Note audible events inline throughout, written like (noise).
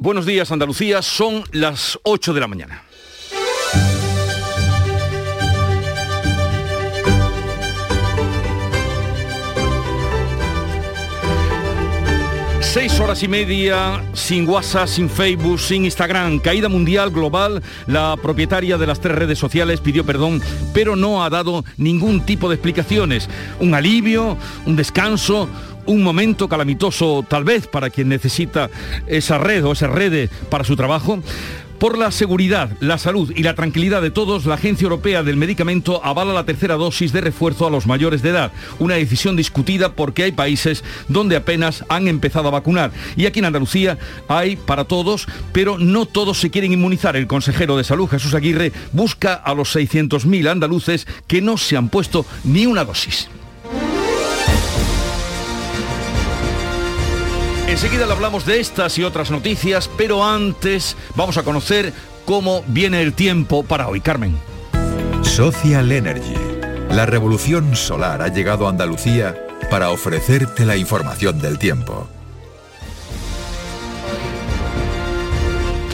Buenos días Andalucía, son las 8 de la mañana. Seis horas y media sin WhatsApp, sin Facebook, sin Instagram. Caída mundial global. La propietaria de las tres redes sociales pidió perdón, pero no ha dado ningún tipo de explicaciones. Un alivio, un descanso, un momento calamitoso tal vez para quien necesita esa red o esa red para su trabajo. Por la seguridad, la salud y la tranquilidad de todos, la Agencia Europea del Medicamento avala la tercera dosis de refuerzo a los mayores de edad, una decisión discutida porque hay países donde apenas han empezado a vacunar. Y aquí en Andalucía hay para todos, pero no todos se quieren inmunizar. El consejero de Salud, Jesús Aguirre, busca a los 600.000 andaluces que no se han puesto ni una dosis. Enseguida le hablamos de estas y otras noticias, pero antes vamos a conocer cómo viene el tiempo para hoy. Carmen. Social Energy. La revolución solar ha llegado a Andalucía para ofrecerte la información del tiempo.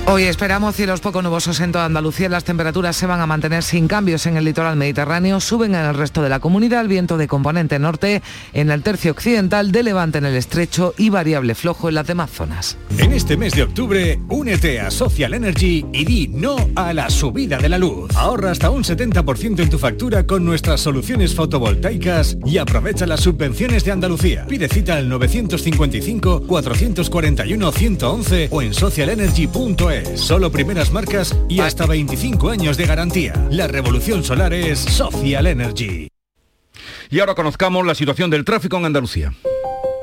Hoy esperamos cielos poco nubosos en toda Andalucía. Las temperaturas se van a mantener sin cambios en el litoral mediterráneo. Suben en el resto de la comunidad el viento de componente norte en el tercio occidental, de levante en el estrecho y variable flojo en las demás zonas. En este mes de octubre, únete a Social Energy y di no a la subida de la luz. Ahorra hasta un 70% en tu factura con nuestras soluciones fotovoltaicas y aprovecha las subvenciones de Andalucía. Pide cita al 955 441 111 o en socialenergy.es. Solo primeras marcas y hasta 25 años de garantía. La revolución solar es Social Energy. Y ahora conozcamos la situación del tráfico en Andalucía.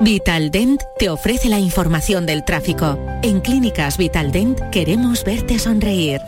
Vitaldent te ofrece la información del tráfico. En Clínicas Vitaldent queremos verte sonreír.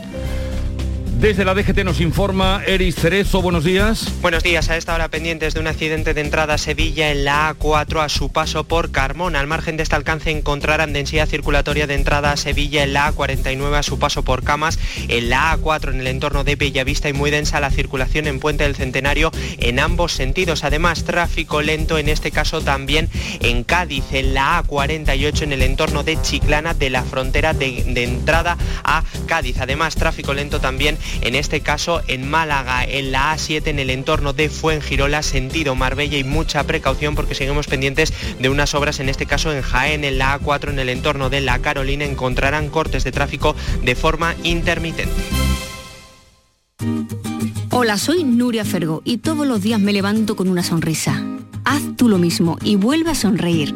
Desde la DGT nos informa Eris Cerezo, buenos días. Buenos días, a esta hora pendientes de un accidente de entrada a Sevilla en la A4 a su paso por Carmona. Al margen de este alcance encontrarán densidad circulatoria de entrada a Sevilla en la A49 a su paso por Camas, en la A4 en el entorno de Bellavista y muy densa la circulación en Puente del Centenario en ambos sentidos. Además, tráfico lento en este caso también en Cádiz, en la A48 en el entorno de Chiclana de la frontera de, de entrada a Cádiz. Además, tráfico lento también en este caso en Málaga, en la A7 en el entorno de Fuengirola, sentido Marbella y mucha precaución porque seguimos pendientes de unas obras, en este caso en Jaén, en la A4 en el entorno de La Carolina encontrarán cortes de tráfico de forma intermitente. Hola, soy Nuria Fergo y todos los días me levanto con una sonrisa. Haz tú lo mismo y vuelve a sonreír.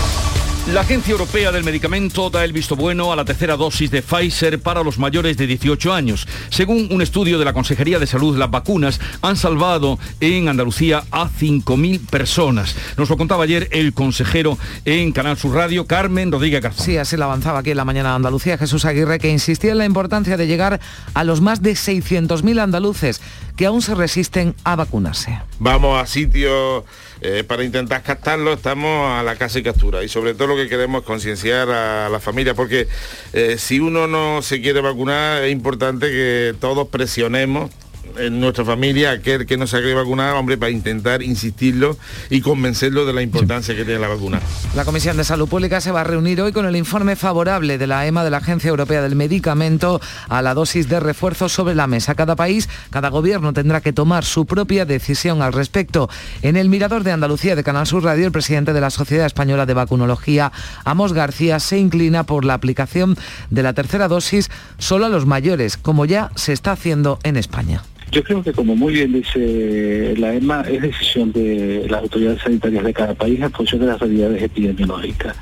La Agencia Europea del Medicamento da el visto bueno a la tercera dosis de Pfizer para los mayores de 18 años. Según un estudio de la Consejería de Salud, las vacunas han salvado en Andalucía a 5.000 personas. Nos lo contaba ayer el consejero en Canal Sur Radio, Carmen Rodríguez Garzón. Sí, así lo avanzaba aquí en la mañana de Andalucía Jesús Aguirre, que insistía en la importancia de llegar a los más de 600.000 andaluces que aún se resisten a vacunarse. Vamos a sitios eh, para intentar captarlo, estamos a la casa y captura. Y sobre todo lo que queremos es concienciar a la familia, porque eh, si uno no se quiere vacunar, es importante que todos presionemos en nuestra familia aquel que no se querido vacunar, hombre, para intentar insistirlo y convencerlo de la importancia que tiene la vacuna. La Comisión de Salud Pública se va a reunir hoy con el informe favorable de la EMA, de la Agencia Europea del Medicamento, a la dosis de refuerzo sobre la mesa. Cada país, cada gobierno tendrá que tomar su propia decisión al respecto. En el Mirador de Andalucía de Canal Sur Radio, el presidente de la Sociedad Española de Vacunología, Amos García, se inclina por la aplicación de la tercera dosis solo a los mayores, como ya se está haciendo en España. Yo creo que como muy bien dice la EMA, es decisión de las autoridades sanitarias de cada país en función de las realidades epidemiológicas.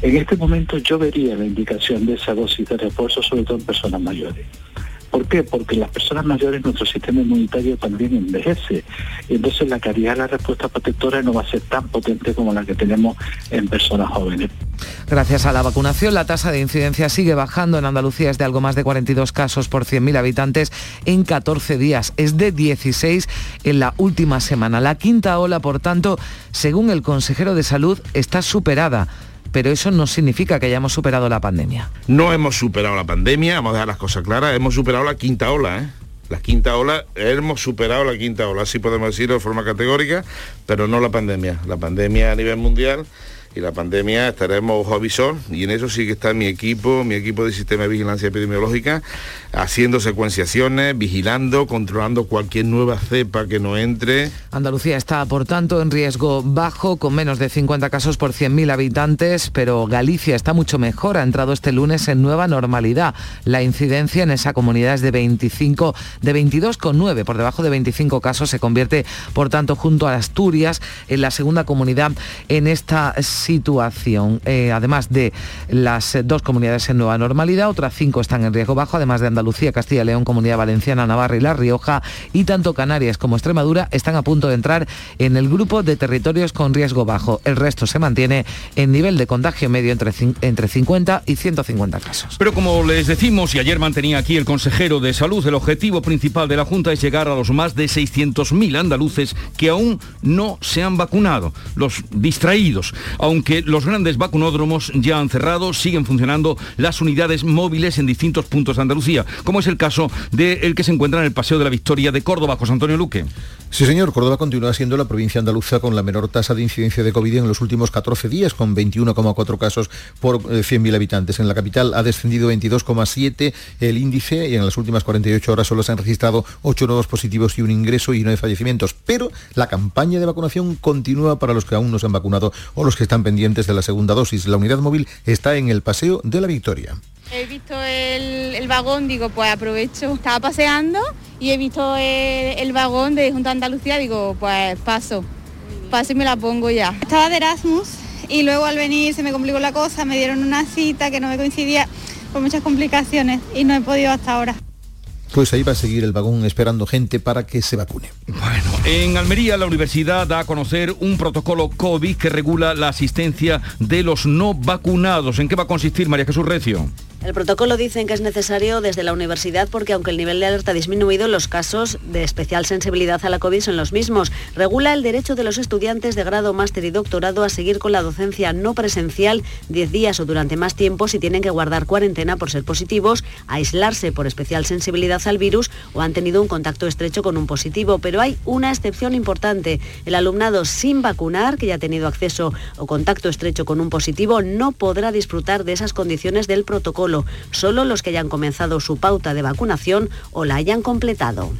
En este momento yo vería la indicación de esa dosis de refuerzo, sobre todo en personas mayores. ¿Por qué? Porque las personas mayores nuestro sistema inmunitario también envejece y entonces la calidad de la respuesta protectora no va a ser tan potente como la que tenemos en personas jóvenes. Gracias a la vacunación, la tasa de incidencia sigue bajando. En Andalucía es de algo más de 42 casos por 100.000 habitantes en 14 días. Es de 16 en la última semana. La quinta ola, por tanto, según el consejero de salud, está superada pero eso no significa que hayamos superado la pandemia. No hemos superado la pandemia, vamos a dejar las cosas claras, hemos superado la quinta ola, ¿eh? La quinta ola, hemos superado la quinta ola, así podemos decirlo de forma categórica, pero no la pandemia. La pandemia a nivel mundial y la pandemia estaremos ojo a visor y en eso sí que está mi equipo, mi equipo de sistema de vigilancia epidemiológica, haciendo secuenciaciones, vigilando, controlando cualquier nueva cepa que no entre. Andalucía está, por tanto, en riesgo bajo, con menos de 50 casos por 100.000 habitantes, pero Galicia está mucho mejor, ha entrado este lunes en nueva normalidad. La incidencia en esa comunidad es de 25, de 22,9, por debajo de 25 casos, se convierte, por tanto, junto a Asturias, en la segunda comunidad en esta situación. Eh, además de las dos comunidades en nueva normalidad, otras cinco están en riesgo bajo, además de Andalucía, Castilla León, Comunidad Valenciana, Navarra y La Rioja, y tanto Canarias como Extremadura están a punto de entrar en el grupo de territorios con riesgo bajo. El resto se mantiene en nivel de contagio medio entre, entre 50 y 150 casos. Pero como les decimos, y ayer mantenía aquí el consejero de salud, el objetivo principal de la Junta es llegar a los más de 600.000 andaluces que aún no se han vacunado, los distraídos. Aún aunque los grandes vacunódromos ya han cerrado, siguen funcionando las unidades móviles en distintos puntos de Andalucía, como es el caso del que se encuentra en el Paseo de la Victoria de Córdoba, José Antonio Luque. Sí, señor. Córdoba continúa siendo la provincia andaluza con la menor tasa de incidencia de COVID en los últimos 14 días, con 21,4 casos por 100.000 eh, habitantes. En la capital ha descendido 22,7 el índice y en las últimas 48 horas solo se han registrado 8 nuevos positivos y un ingreso y 9 fallecimientos. Pero la campaña de vacunación continúa para los que aún no se han vacunado o los que están pendientes de la segunda dosis. La unidad móvil está en el Paseo de la Victoria. He visto el, vagón, digo, pues aprovecho. Estaba paseando y he visto el, vagón de Junta Andalucía, digo, pues paso. Paso y me la pongo ya. Estaba de Erasmus y luego al venir se me complicó la cosa, me dieron una cita que no me coincidía por muchas complicaciones y no he podido hasta ahora pues ahí va a seguir el vagón esperando gente para que se vacune. Bueno, en Almería la universidad da a conocer un protocolo COVID que regula la asistencia de los no vacunados. ¿En qué va a consistir, María Jesús Recio? El protocolo dicen que es necesario desde la universidad porque aunque el nivel de alerta ha disminuido, los casos de especial sensibilidad a la COVID son los mismos. Regula el derecho de los estudiantes de grado, máster y doctorado a seguir con la docencia no presencial 10 días o durante más tiempo si tienen que guardar cuarentena por ser positivos, aislarse por especial sensibilidad al virus o han tenido un contacto estrecho con un positivo. Pero hay una excepción importante. El alumnado sin vacunar, que ya ha tenido acceso o contacto estrecho con un positivo, no podrá disfrutar de esas condiciones del protocolo solo los que hayan comenzado su pauta de vacunación o la hayan completado.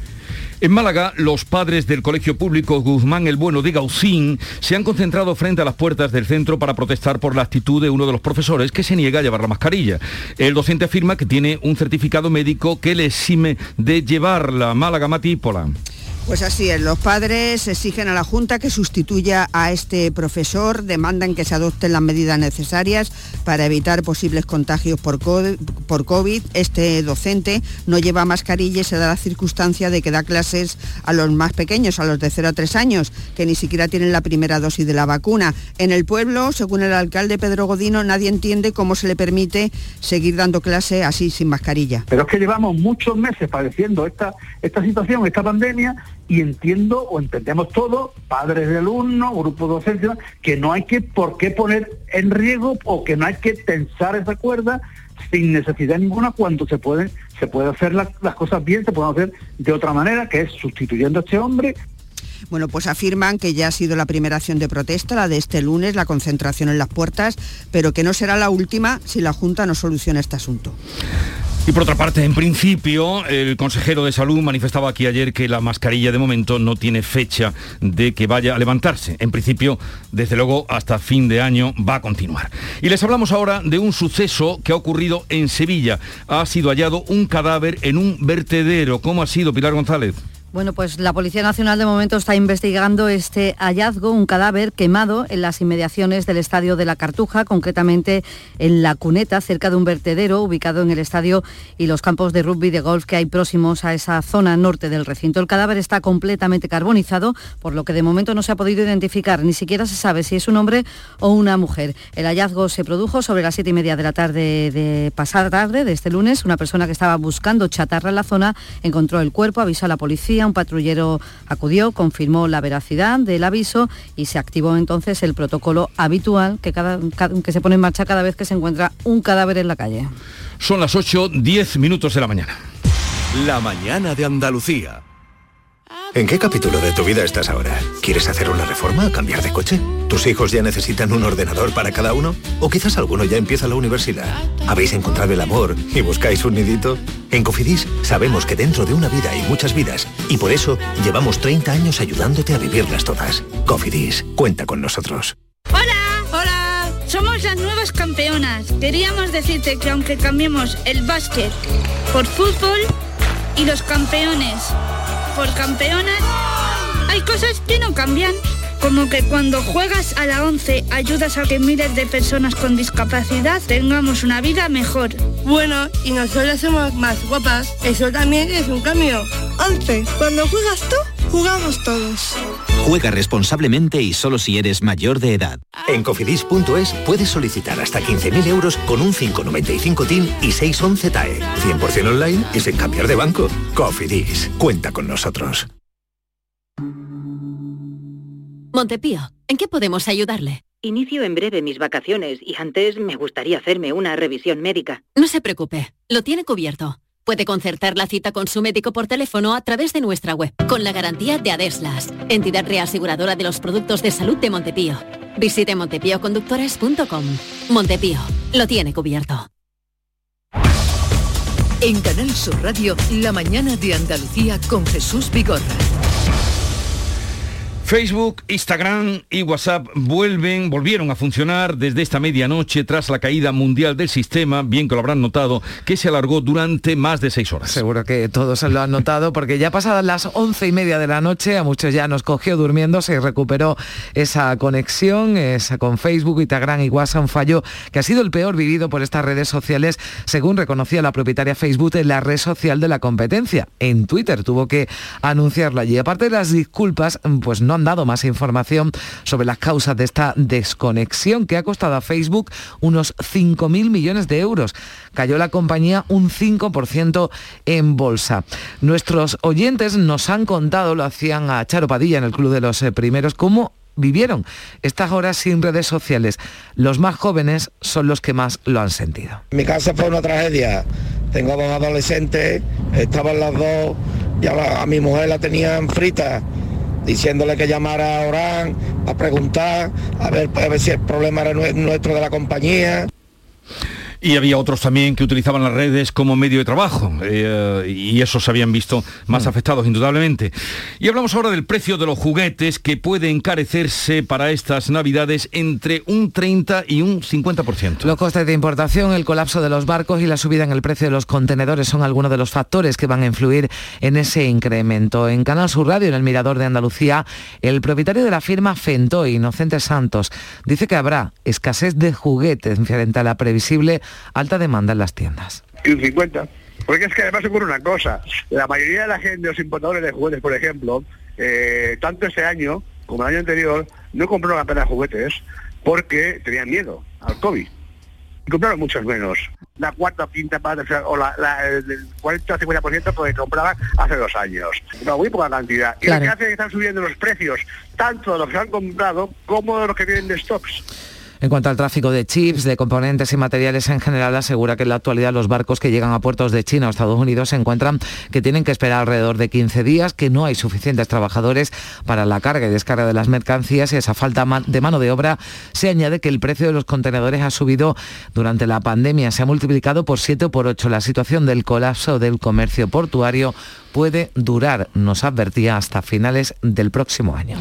En Málaga, los padres del Colegio Público Guzmán el Bueno de Gaucín se han concentrado frente a las puertas del centro para protestar por la actitud de uno de los profesores que se niega a llevar la mascarilla. El docente afirma que tiene un certificado médico que le exime de llevarla. Málaga Matípola. Pues así es, los padres exigen a la Junta que sustituya a este profesor, demandan que se adopten las medidas necesarias para evitar posibles contagios por COVID. Este docente no lleva mascarilla y se da la circunstancia de que da clases a los más pequeños, a los de 0 a 3 años, que ni siquiera tienen la primera dosis de la vacuna. En el pueblo, según el alcalde Pedro Godino, nadie entiende cómo se le permite seguir dando clase así sin mascarilla. Pero es que llevamos muchos meses padeciendo esta, esta situación, esta pandemia, y entiendo o entendemos todos, padres de alumnos, grupos docentes, que no hay que por qué poner en riesgo o que no hay que tensar esa cuerda sin necesidad ninguna cuando se pueden se puede hacer las, las cosas bien, se pueden hacer de otra manera, que es sustituyendo a este hombre bueno, pues afirman que ya ha sido la primera acción de protesta, la de este lunes, la concentración en las puertas, pero que no será la última si la Junta no soluciona este asunto. Y por otra parte, en principio, el consejero de salud manifestaba aquí ayer que la mascarilla de momento no tiene fecha de que vaya a levantarse. En principio, desde luego, hasta fin de año va a continuar. Y les hablamos ahora de un suceso que ha ocurrido en Sevilla. Ha sido hallado un cadáver en un vertedero. ¿Cómo ha sido, Pilar González? Bueno, pues la Policía Nacional de momento está investigando este hallazgo, un cadáver quemado en las inmediaciones del Estadio de la Cartuja, concretamente en La Cuneta, cerca de un vertedero ubicado en el estadio y los campos de rugby de golf que hay próximos a esa zona norte del recinto. El cadáver está completamente carbonizado, por lo que de momento no se ha podido identificar, ni siquiera se sabe si es un hombre o una mujer. El hallazgo se produjo sobre las siete y media de la tarde de pasada tarde de este lunes. Una persona que estaba buscando chatarra en la zona encontró el cuerpo, avisó a la policía un patrullero acudió, confirmó la veracidad del aviso y se activó entonces el protocolo habitual que, cada, que se pone en marcha cada vez que se encuentra un cadáver en la calle. Son las 8, 10 minutos de la mañana. La mañana de Andalucía. ¿En qué capítulo de tu vida estás ahora? ¿Quieres hacer una reforma? ¿Cambiar de coche? ¿Tus hijos ya necesitan un ordenador para cada uno? ¿O quizás alguno ya empieza la universidad? ¿Habéis encontrado el amor y buscáis un nidito? En Cofidis sabemos que dentro de una vida hay muchas vidas y por eso llevamos 30 años ayudándote a vivirlas todas. Cofidis, cuenta con nosotros. ¡Hola! ¡Hola! Somos las nuevas campeonas. Queríamos decirte que aunque cambiemos el básquet por fútbol y los campeones por campeonas, hay cosas que no cambian. Como que cuando juegas a la 11 ayudas a que miles de personas con discapacidad tengamos una vida mejor. Bueno, y nosotros somos más guapas. Eso también es un cambio. 11. Cuando juegas tú, jugamos todos. Juega responsablemente y solo si eres mayor de edad. En cofidis.es puedes solicitar hasta 15.000 euros con un 595 TIN y 611 TAE. 100% online y sin cambiar de banco. Cofidis, cuenta con nosotros. Montepío, ¿en qué podemos ayudarle? Inicio en breve mis vacaciones y antes me gustaría hacerme una revisión médica. No se preocupe, lo tiene cubierto. Puede concertar la cita con su médico por teléfono a través de nuestra web, con la garantía de Adeslas, entidad reaseguradora de los productos de salud de Montepío. Visite montepíoconductores.com. Montepío, lo tiene cubierto. En Canal Sur Radio, la mañana de Andalucía con Jesús Vigorra. Facebook, Instagram y WhatsApp vuelven, volvieron a funcionar desde esta medianoche tras la caída mundial del sistema, bien que lo habrán notado, que se alargó durante más de seis horas. Seguro que todos lo han notado porque ya pasadas las once y media de la noche, a muchos ya nos cogió durmiendo, se recuperó esa conexión, esa con Facebook, Instagram y WhatsApp, un fallo que ha sido el peor vivido por estas redes sociales, según reconocía la propietaria Facebook en la red social de la competencia. En Twitter tuvo que anunciarlo allí. Aparte de las disculpas, pues no han dado más información sobre las causas de esta desconexión que ha costado a Facebook unos 5.000 millones de euros. Cayó la compañía un 5% en bolsa. Nuestros oyentes nos han contado, lo hacían a Charo Padilla en el Club de los eh, Primeros, cómo vivieron estas horas sin redes sociales. Los más jóvenes son los que más lo han sentido. Mi casa fue una tragedia. Tengo dos adolescentes, estaban las dos, ya a mi mujer la tenían frita diciéndole que llamara a Orán a preguntar, a ver, a ver si el problema era nuestro de la compañía. Y había otros también que utilizaban las redes como medio de trabajo eh, y esos se habían visto más Mm. afectados indudablemente. Y hablamos ahora del precio de los juguetes que puede encarecerse para estas navidades entre un 30 y un 50%. Los costes de importación, el colapso de los barcos y la subida en el precio de los contenedores son algunos de los factores que van a influir en ese incremento. En Canal Sur Radio, en el Mirador de Andalucía, el propietario de la firma Fentoy, Inocente Santos, dice que habrá escasez de juguetes frente a la previsible alta demanda en las tiendas. y un 50. Porque es que además ocurre una cosa, la mayoría de la gente, los importadores de juguetes, por ejemplo, eh, tanto este año como el año anterior, no compraron apenas juguetes porque tenían miedo al COVID. Y compraron muchos menos. La cuarta, quinta parte, o sea, o la, la- el 40-50% porque compraban hace dos años. Una muy poca cantidad. Y Claro. lo que hace es que están subiendo los precios, tanto de los que han comprado como de los que vienen de stocks. En cuanto al tráfico de chips, de componentes y materiales en general, asegura que en la actualidad los barcos que llegan a puertos de China o Estados Unidos se encuentran que tienen que esperar alrededor de 15 días, que no hay suficientes trabajadores para la carga y descarga de las mercancías y esa falta de mano de obra se añade que el precio de los contenedores ha subido durante la pandemia, se ha multiplicado por 7 o por 8. La situación del colapso del comercio portuario puede durar, nos advertía, hasta finales del próximo año.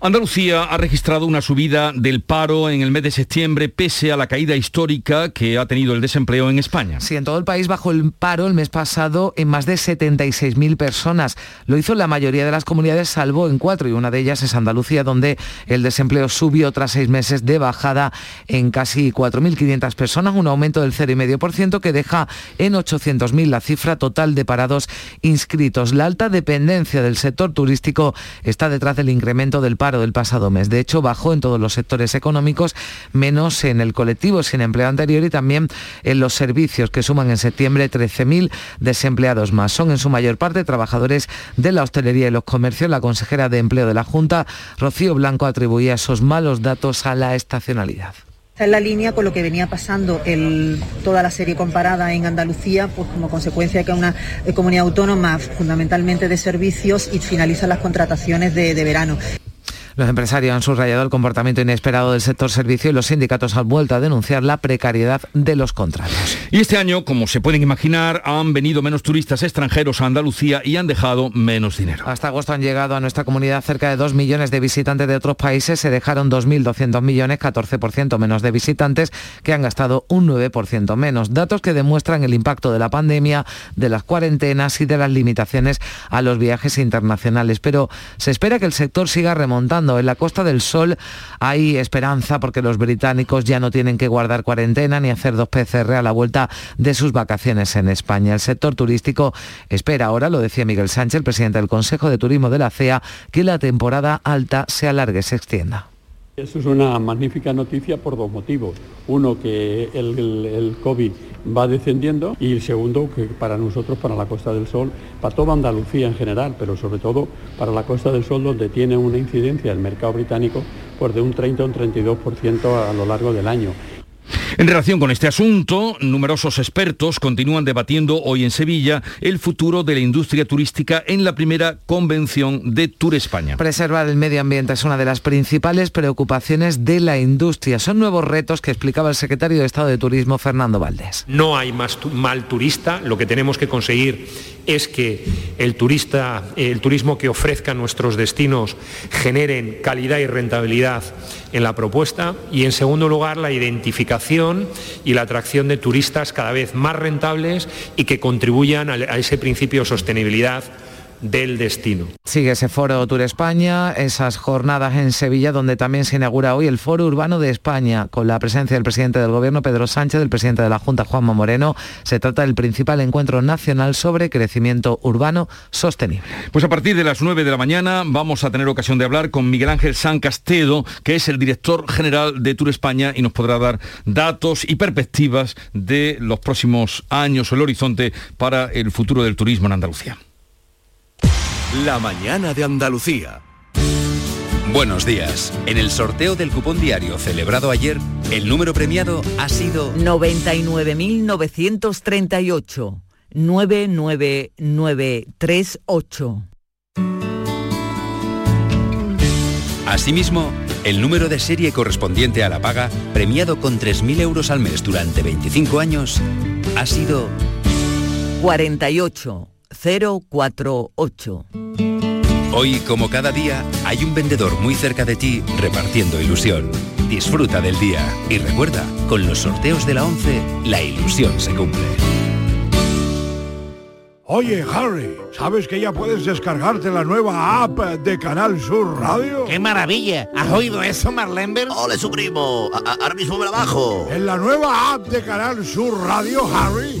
Andalucía ha registrado una subida del paro en el mes de septiembre pese a la caída histórica que ha tenido el desempleo en España. Sí, en todo el país bajó el paro el mes pasado en más de 76.000 personas. Lo hizo la mayoría de las comunidades salvo en cuatro y una de ellas es Andalucía donde el desempleo subió tras seis meses de bajada en casi 4.500 personas, un aumento del 0,5% que deja en 800.000 la cifra total de parados inscritos. La alta dependencia del sector turístico está detrás del incremento del paro del pasado mes. De hecho, bajó en todos los sectores económicos, menos en el colectivo sin empleo anterior y también en los servicios, que suman en septiembre 13.000 desempleados más. Son en su mayor parte trabajadores de la hostelería y los comercios. La consejera de Empleo de la Junta, Rocío Blanco, atribuía esos malos datos a la estacionalidad. Está en la línea con lo que venía pasando el, toda la serie comparada en Andalucía, pues como consecuencia de que una eh, comunidad autónoma fundamentalmente de servicios y finalizan las contrataciones de verano. Los empresarios han subrayado el comportamiento inesperado del sector servicio y los sindicatos han vuelto a denunciar la precariedad de los contratos. Y este año, como se pueden imaginar, han venido menos turistas extranjeros a Andalucía y han dejado menos dinero. Hasta agosto han llegado a nuestra comunidad cerca de 2 millones de visitantes de otros países. Se dejaron 2.200 millones, 14% menos de visitantes, que han gastado un 9% menos. Datos que demuestran el impacto de la pandemia, de las cuarentenas y de las limitaciones a los viajes internacionales. Pero se espera que el sector siga remontando en la Costa del Sol hay esperanza porque los británicos ya no tienen que guardar cuarentena ni hacer dos PCR a la vuelta de sus vacaciones en España. El sector turístico espera ahora, lo decía Miguel Sánchez, el presidente del Consejo de Turismo de la CEA, que la temporada alta se alargue, se extienda. Eso es una magnífica noticia por dos motivos. Uno, que el, COVID va descendiendo y segundo, que para nosotros, para la Costa del Sol, para toda Andalucía en general, pero sobre todo para la Costa del Sol, donde tiene una incidencia el mercado británico pues de un 30 o un 32% a lo largo del año. En relación con este asunto, numerosos expertos continúan debatiendo hoy en Sevilla el futuro de la industria turística en la primera convención de Tour España. Preservar el medio ambiente es una de las principales preocupaciones de la industria. Son nuevos retos que explicaba el secretario de Estado de Turismo, Fernando Valdés. No hay más tu mal turista, lo que tenemos que conseguir es que el turista, el turismo que ofrezcan nuestros destinos generen calidad y rentabilidad en la propuesta y en segundo lugar la identificación y la atracción de turistas cada vez más rentables y que contribuyan a ese principio de sostenibilidad del destino. Sigue ese foro Tour España, esas jornadas en Sevilla donde también se inaugura hoy el Foro Urbano de España con la presencia del presidente del Gobierno Pedro Sánchez, del presidente de la Junta Juanma Moreno. Se trata del principal encuentro nacional sobre crecimiento urbano sostenible. Pues a partir de las 9 de la mañana vamos a tener ocasión de hablar con Miguel Ángel San Castedo, que es el director general de Tour España y nos podrá dar datos y perspectivas de los próximos años o el horizonte para el futuro del turismo en Andalucía. La mañana de Andalucía. Buenos días. En el sorteo del cupón diario celebrado ayer, el número premiado ha sido 99.938. 99938. Asimismo, el número de serie correspondiente a la paga, premiado con 3.000 euros al mes durante 25 años, ha sido 48. 048. Hoy, como cada día, hay un vendedor muy cerca de ti repartiendo ilusión. Disfruta del día y recuerda, con los sorteos de la 11, la ilusión se cumple. Oye, Harry, ¿sabes que ya puedes descargarte la nueva app de Canal Sur Radio? ¡Qué maravilla! ¿Has oído eso, Marlenber? ¡Ole, su primo! A ahora mismo me la bajo. En la nueva app de Canal Sur Radio, Harry,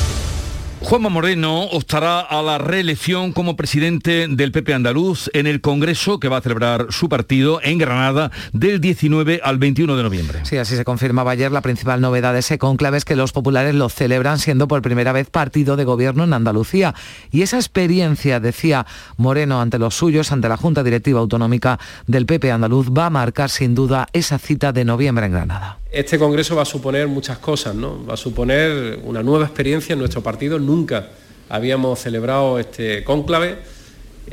Juanma Moreno optará a la reelección como presidente del PP andaluz en el Congreso que va a celebrar su partido en Granada del 19 al 21 de noviembre. Sí, así se confirmaba ayer. La principal novedad de ese conclave es que los populares lo celebran siendo por primera vez partido de gobierno en Andalucía. Y esa experiencia, decía Moreno ante los suyos, ante la Junta Directiva Autonómica del PP andaluz, va a marcar sin duda esa cita de noviembre en Granada. Este Congreso va a suponer muchas cosas, ¿no? Va a suponer una nueva experiencia en nuestro partido. Nunca habíamos celebrado este cónclave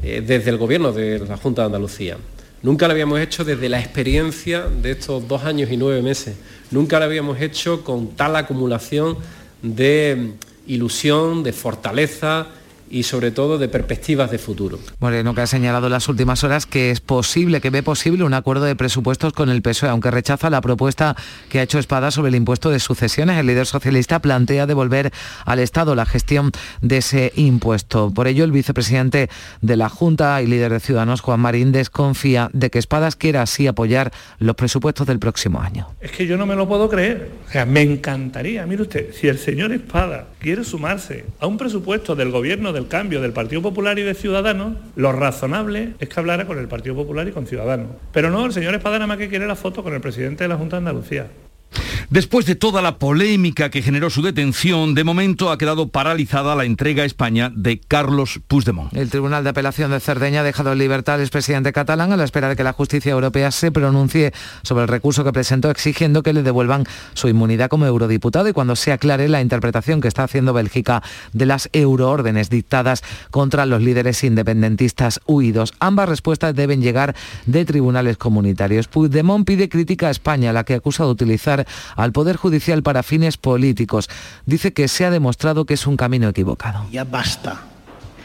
eh, desde el Gobierno de la Junta de Andalucía. Nunca lo habíamos hecho desde la experiencia de estos dos años y nueve meses. Nunca lo habíamos hecho con tal acumulación de ilusión, de fortaleza, y sobre todo de perspectivas de futuro. Moreno que ha señalado en las últimas horas que es posible, que ve posible un acuerdo de presupuestos con el PSOE, aunque rechaza la propuesta que ha hecho Espada sobre el impuesto de sucesiones. El líder socialista plantea devolver al Estado la gestión de ese impuesto. Por ello, el vicepresidente de la Junta y líder de Ciudadanos, Juan Marín, desconfía de que Espadas quiera así apoyar los presupuestos del próximo año. Es que yo no me lo puedo creer. O sea, me encantaría, mire usted, si el señor Espada quiere sumarse a un presupuesto del gobierno de el cambio del Partido Popular y de Ciudadanos, lo razonable es que hablara con el Partido Popular y con Ciudadanos. Pero no, el señor Espada nada más que quiere la foto con el presidente de la Junta de Andalucía. Después de toda la polémica que generó su detención, de momento ha quedado paralizada la entrega a España de Carlos Puigdemont. El Tribunal de Apelación de Cerdeña ha dejado en libertad al expresidente catalán a la espera de que la justicia europea se pronuncie sobre el recurso que presentó exigiendo que le devuelvan su inmunidad como eurodiputado y cuando se aclare la interpretación que está haciendo Bélgica de las euroórdenes dictadas contra los líderes independentistas huidos. Ambas respuestas deben llegar de tribunales comunitarios. Puigdemont pide crítica a España, la que acusa de utilizar al Poder Judicial para fines políticos. Dice que se ha demostrado que es un camino equivocado. Ya basta.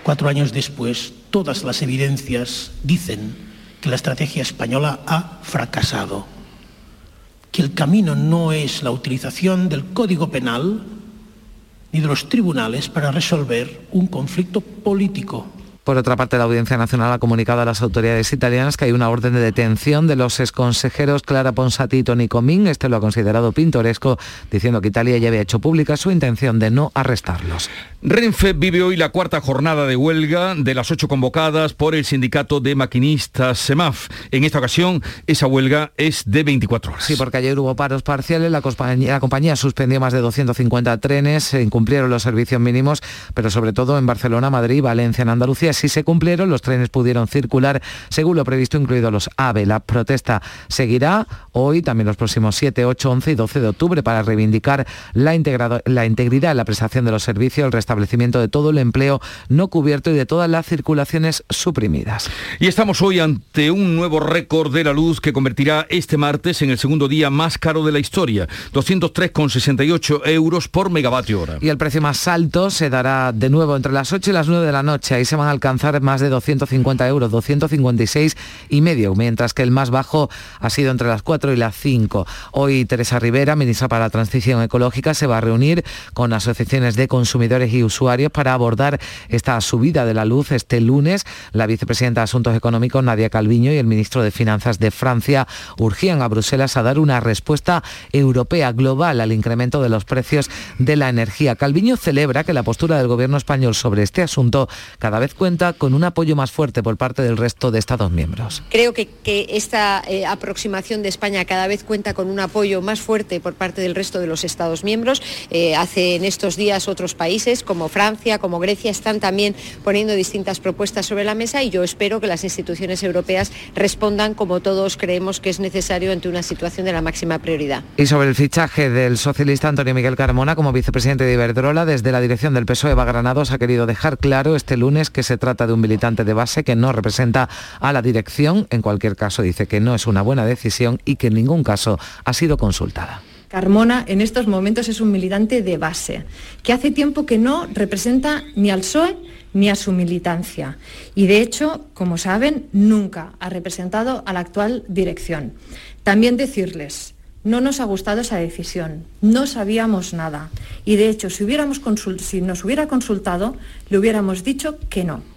Cuatro años después, todas las evidencias dicen que la estrategia española ha fracasado, que el camino no es la utilización del Código Penal ni de los tribunales para resolver un conflicto político por otra parte, la Audiencia Nacional ha comunicado a las autoridades italianas que hay una orden de detención de los exconsejeros Clara Ponsati y Tony Comín. Este lo ha considerado pintoresco, diciendo que Italia ya había hecho pública su intención de no arrestarlos. Renfe vive hoy la cuarta jornada de huelga de las ocho convocadas por el sindicato de maquinistas SEMAF. En esta ocasión, esa huelga es de 24 horas. Sí, porque ayer hubo paros parciales, la compañía, la compañía suspendió más de 250 trenes, se incumplieron los servicios mínimos, pero sobre todo en Barcelona, Madrid, Valencia, en Andalucía si se cumplieron, los trenes pudieron circular según lo previsto, incluidos los AVE. La protesta seguirá hoy, también los próximos 7, 8, 11 y 12 de octubre para reivindicar la, la integridad en la prestación de los servicios, el restablecimiento de todo el empleo no cubierto y de todas las circulaciones suprimidas. Y estamos hoy ante un nuevo récord de la luz que convertirá este martes en el segundo día más caro de la historia, 203,68 euros por megavatio hora. Y el precio más alto se dará de nuevo entre las 8 y las 9 de la noche. Ahí se van a alcanzar más de 250 euros, 256 y medio, mientras que el más bajo ha sido entre las 4 y las 5. Hoy Teresa Rivera, ministra para la Transición Ecológica, se va a reunir con asociaciones de consumidores y usuarios para abordar esta subida de la luz este lunes. La vicepresidenta de Asuntos Económicos, Nadia Calviño, y el ministro de Finanzas de Francia urgían a Bruselas a dar una respuesta europea global al incremento de los precios de la energía. Calviño celebra que la postura del gobierno español sobre este asunto cada vez cuenta con un apoyo más fuerte por parte del resto de Estados miembros. Creo que, que esta eh, aproximación de España cada vez cuenta con un apoyo más fuerte por parte del resto de los Estados miembros. Eh, hace en estos días otros países como Francia, como Grecia, están también poniendo distintas propuestas sobre la mesa y yo espero que las instituciones europeas respondan como todos creemos que es necesario ante una situación de la máxima prioridad. Y sobre el fichaje del socialista Antonio Miguel Carmona como vicepresidente de Iberdrola, desde la dirección del PSOE Granados ha querido dejar claro este lunes que se trata de un militante de base que no representa a la dirección. En cualquier caso, dice que no es una buena decisión y que en ningún caso ha sido consultada. Carmona en estos momentos es un militante de base, que hace tiempo que no representa ni al PSOE ni a su militancia. Y de hecho, como saben, nunca ha representado a la actual dirección. También decirles, no nos ha gustado esa decisión, no sabíamos nada. Y de hecho, si, hubiéramos si nos hubiera consultado, le hubiéramos dicho que no.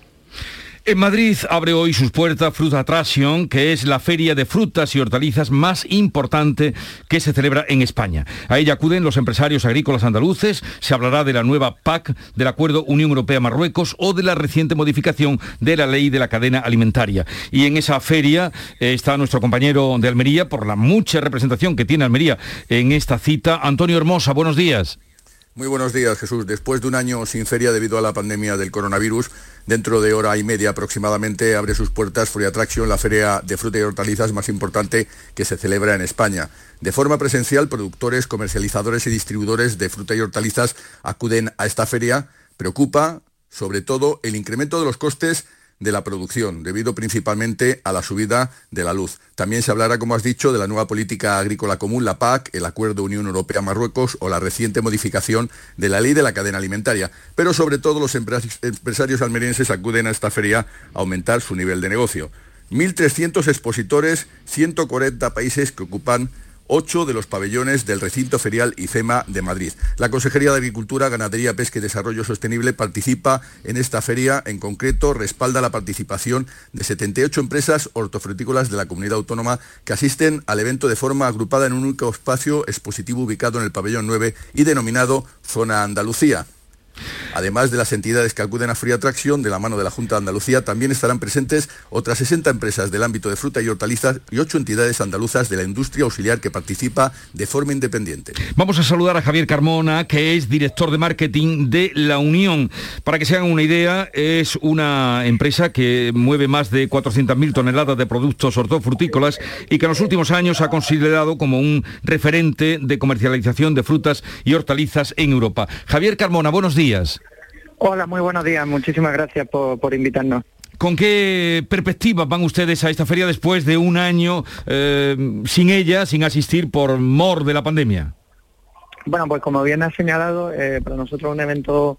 En Madrid abre hoy sus puertas Fruit Attraction, que es la feria de frutas y hortalizas más importante que se celebra en España. A ella acuden los empresarios agrícolas andaluces, se hablará de la nueva PAC, del acuerdo Unión Europea-Marruecos o de la reciente modificación de la ley de la cadena alimentaria. Y en esa feria eh, está nuestro compañero de Almería, por la mucha representación que tiene Almería en esta cita. Antonio Hermosa, buenos días. Muy buenos días, Jesús. Después de un año sin feria debido a la pandemia del coronavirus, dentro de hora y media aproximadamente abre sus puertas Free Attraction, la feria de fruta y hortalizas más importante que se celebra en España. De forma presencial, productores, comercializadores y distribuidores de fruta y hortalizas acuden a esta feria. Preocupa, sobre todo, el incremento de los costes de la producción, debido principalmente a la subida de la luz. También se hablará, como has dicho, de la nueva política agrícola común, la PAC, el Acuerdo Unión Europea-Marruecos o la reciente modificación de la ley de la cadena alimentaria. Pero sobre todo los empresarios almerienses acuden a esta feria a aumentar su nivel de negocio. 1.300 expositores, 140 países que ocupan ocho de los pabellones del recinto ferial IFEMA de Madrid. La Consejería de Agricultura, Ganadería, Pesca y Desarrollo Sostenible participa en esta feria. En concreto, respalda la participación de 78 empresas hortofrutícolas de la comunidad autónoma que asisten al evento de forma agrupada en un único espacio expositivo ubicado en el pabellón 9 y denominado Zona Andalucía. Además de las entidades que acuden a Free Atracción de la mano de la Junta de Andalucía, también estarán presentes otras 60 empresas del ámbito de fruta y hortalizas y 8 entidades andaluzas de la industria auxiliar que participa de forma independiente. Vamos a saludar a Javier Carmona, que es director de marketing de La Unión. Para que se hagan una idea, es una empresa que mueve más de 400.000 toneladas de productos hortofrutícolas y que en los últimos años ha considerado como un referente de comercialización de frutas y hortalizas en Europa. Javier Carmona, buenos días. Hola, muy buenos días. Muchísimas gracias por, invitarnos. ¿Con qué perspectivas van ustedes a esta feria después de un año eh, sin ella, sin asistir por mor de la pandemia? Bueno, pues como bien ha señalado, eh, para nosotros un evento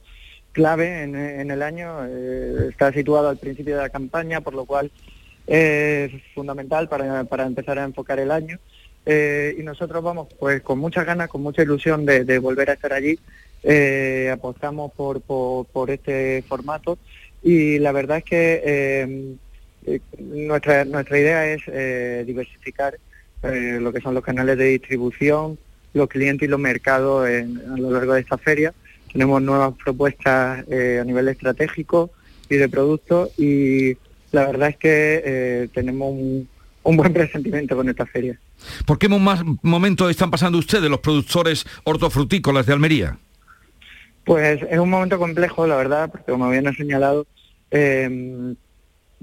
clave en, el año. Eh, está situado al principio de la campaña, por lo cual es fundamental para, empezar a enfocar el año. y nosotros vamos pues con muchas ganas, con mucha ilusión de volver a estar allí eh, apostamos por, por, este formato y la verdad es que eh, eh, nuestra, nuestra idea es eh, diversificar lo que son los canales de distribución, los clientes y los mercados a lo largo de esta feria. Tenemos nuevas propuestas a nivel estratégico y de productos y la verdad es que tenemos un, un buen (laughs) presentimiento con esta feria. ¿Por qué momentos están pasando ustedes, los productores hortofrutícolas de Almería? Pues es un momento complejo, la verdad, porque como bien ha señalado, em,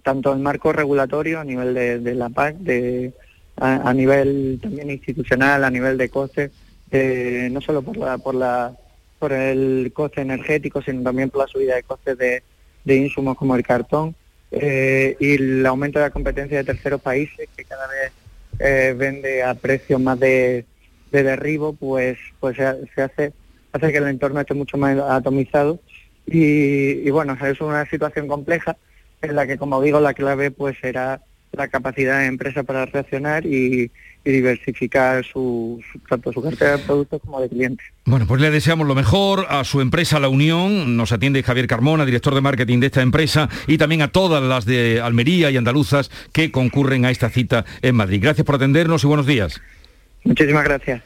tanto el marco regulatorio a nivel de, la PAC, de, a, nivel también institucional, a nivel de costes, eh, no solo por la, por la, por el coste energético, sino también por la subida de costes de, insumos como el cartón eh, y el aumento de la competencia de terceros países que cada vez eh, vende a precios más de, derribo, pues, pues se hace hace que el entorno esté mucho más atomizado y, bueno, es una situación compleja en la que, como digo, la clave pues será la capacidad de empresa para reaccionar y, diversificar su, tanto su cartera de productos como de clientes. Bueno, pues le deseamos lo mejor a su empresa La Unión, nos atiende Javier Carmona, director de marketing de esta empresa, y también a todas las de Almería y andaluzas que concurren a esta cita en Madrid. Gracias por atendernos y buenos días. Muchísimas gracias.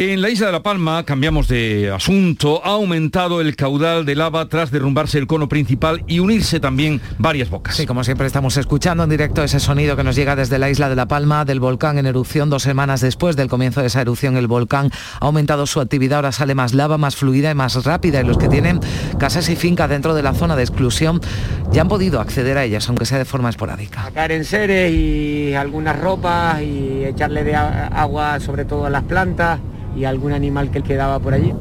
En la isla de La Palma, cambiamos de asunto, ha aumentado el caudal de lava tras derrumbarse el cono principal y unirse también varias bocas. Sí, como siempre estamos escuchando en directo ese sonido que nos llega desde la isla de La Palma, del volcán en erupción dos semanas después del comienzo de esa erupción. El volcán ha aumentado su actividad, ahora sale más lava, más fluida y más rápida y los que tienen casas y fincas dentro de la zona de exclusión ya han podido acceder a ellas, aunque sea de forma esporádica. Sacar en seres y algunas ropas y echarle de agua sobre todo a las plantas y algún animal que quedaba por allí.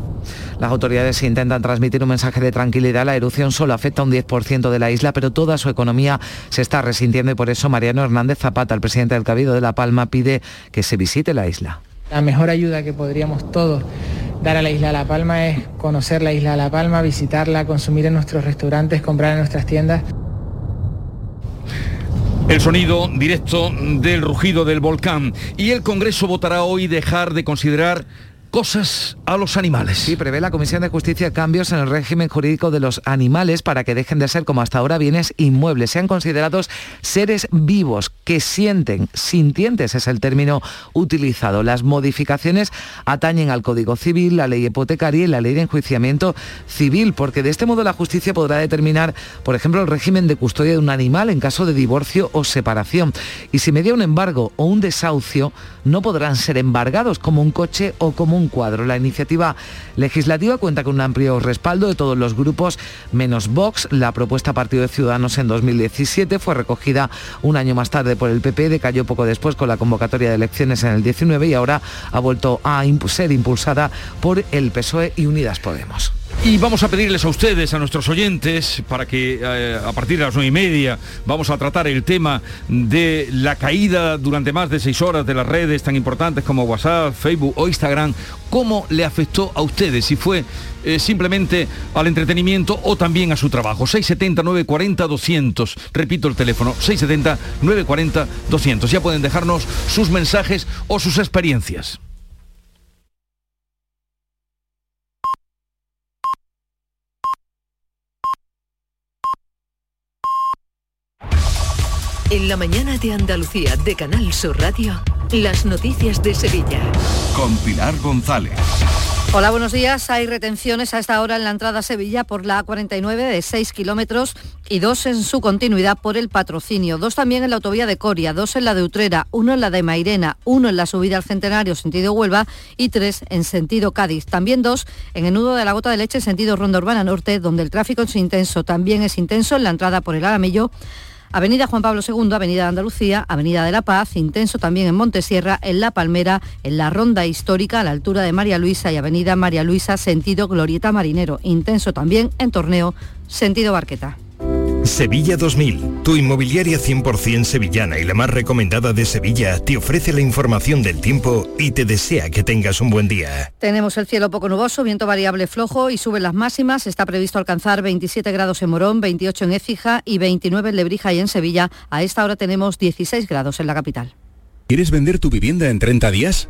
Las autoridades intentan transmitir un mensaje de tranquilidad. La erupción solo afecta a un 10% de la isla, pero toda su economía se está resintiendo y por eso Mariano Hernández Zapata, el presidente del Cabildo de La Palma, pide que se visite la isla. La mejor ayuda que podríamos todos dar a la isla de La Palma es conocer la isla de La Palma, visitarla, consumir en nuestros restaurantes, comprar en nuestras tiendas. El sonido directo del rugido del volcán. Y el Congreso votará hoy dejar de considerar cosas a los animales. Sí, prevé la Comisión de Justicia cambios en el régimen jurídico de los animales para que dejen de ser como hasta ahora bienes inmuebles. Sean considerados seres vivos que sienten, sintientes es el término utilizado. Las modificaciones atañen al Código Civil, la ley hipotecaria y la ley de enjuiciamiento civil, porque de este modo la justicia podrá determinar, por ejemplo, el régimen de custodia de un animal en caso de divorcio o separación. Y si media un embargo o un desahucio, no podrán ser embargados como un coche o como un cuadro. La iniciativa legislativa cuenta con un amplio respaldo de todos los grupos, menos Vox. La propuesta Partido de Ciudadanos en 2017 fue recogida un año más tarde por el PP, decayó poco después con la convocatoria de elecciones en el 19 y ahora ha vuelto a ser impulsada por el PSOE y Unidas Podemos. Y vamos a pedirles a ustedes, a nuestros oyentes, para que eh, a partir de las nueve y media vamos a tratar el tema de la caída durante más de seis horas de las redes tan importantes como WhatsApp, Facebook o Instagram, cómo le afectó a ustedes, si fue eh, simplemente al entretenimiento o también a su trabajo. 670 940 200. Repito el teléfono, 670 940 200. Ya pueden dejarnos sus mensajes o sus experiencias. En la mañana de Andalucía de Canal Sur Radio, las noticias de Sevilla. Con Pilar González. Hola, buenos días. Hay retenciones a esta hora en la entrada a Sevilla por la A49 de 6 kilómetros y dos en su continuidad por el patrocinio. Dos también en la autovía de Coria, dos en la de Utrera, uno en la de Mairena, uno en la subida al Centenario sentido Huelva y tres en sentido Cádiz. También dos en el nudo de la Gota de Leche sentido Ronda Urbana Norte, donde el tráfico es intenso. También es intenso en la entrada por el Aramillo Avenida Juan Pablo II, Avenida de Andalucía, Avenida de la Paz, intenso también en Montesierra, en La Palmera, en la Ronda Histórica a la altura de María Luisa y Avenida María Luisa, sentido Glorieta Marinero, intenso también en Torneo, sentido Barqueta. Sevilla 2000, tu inmobiliaria 100% sevillana y la más recomendada de Sevilla, te ofrece la información del tiempo y te desea que tengas un buen día. Tenemos el cielo poco nuboso, viento variable flojo y suben las máximas. Está previsto alcanzar 27 grados en Morón, 28 en Écija y 29 en Lebrija y en Sevilla. A esta hora tenemos 16 grados en la capital. ¿Quieres vender tu vivienda en 30 días?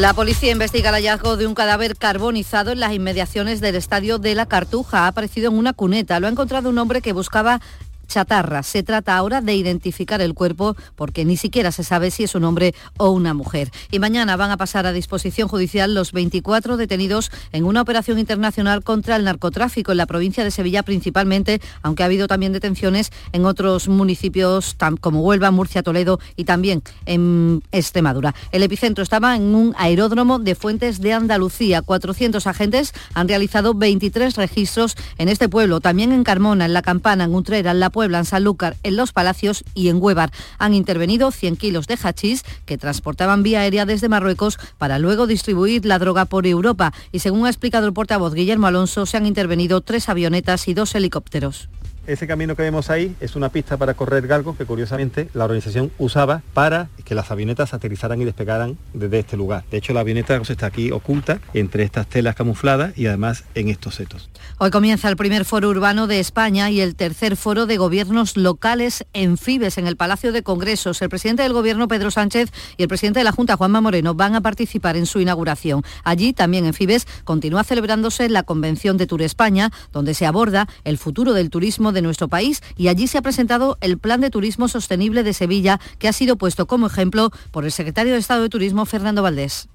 la policía investiga el hallazgo de un cadáver carbonizado en las inmediaciones del estadio de la Cartuja. Ha aparecido en una cuneta. Lo ha encontrado un hombre que buscaba chatarra. Se trata ahora de identificar el cuerpo porque ni siquiera se sabe si es un hombre o una mujer. Y mañana van a pasar a disposición judicial los 24 detenidos en una operación internacional contra el narcotráfico en la provincia de Sevilla principalmente, aunque ha habido también detenciones en otros municipios como Huelva, Murcia, Toledo y también en Extremadura. El epicentro estaba en un aeródromo de Fuentes de Andalucía. 400 agentes han realizado 23 registros en este pueblo, también en Carmona, en La Campana, en Utrera, en La Puebla, en Sanlúcar, en Los Palacios y en Huevar. Han intervenido 100 kilos de hachís que transportaban vía aérea desde Marruecos para luego distribuir la droga por Europa. Y según ha explicado el portavoz Guillermo Alonso, se han intervenido tres avionetas y dos helicópteros. Ese camino que vemos ahí es una pista para correr galgos que curiosamente la organización usaba para que las avionetas aterrizaran y despegaran desde este lugar. De hecho, la avioneta está aquí oculta entre estas telas camufladas y además en estos setos. Hoy comienza el primer foro urbano de España y el tercer foro de gobiernos locales en Fibes, en el Palacio de Congresos. El presidente del Gobierno, Pedro Sánchez, y el presidente de la Junta, Juanma Moreno, van a participar en su inauguración. Allí, también en Fibes, continúa celebrándose la Convención de Tour España, donde se aborda el futuro del turismo nuestro país y allí se ha presentado el Plan de Turismo Sostenible de Sevilla, que ha sido puesto como ejemplo por el secretario de Estado de Turismo, Fernando Valdés.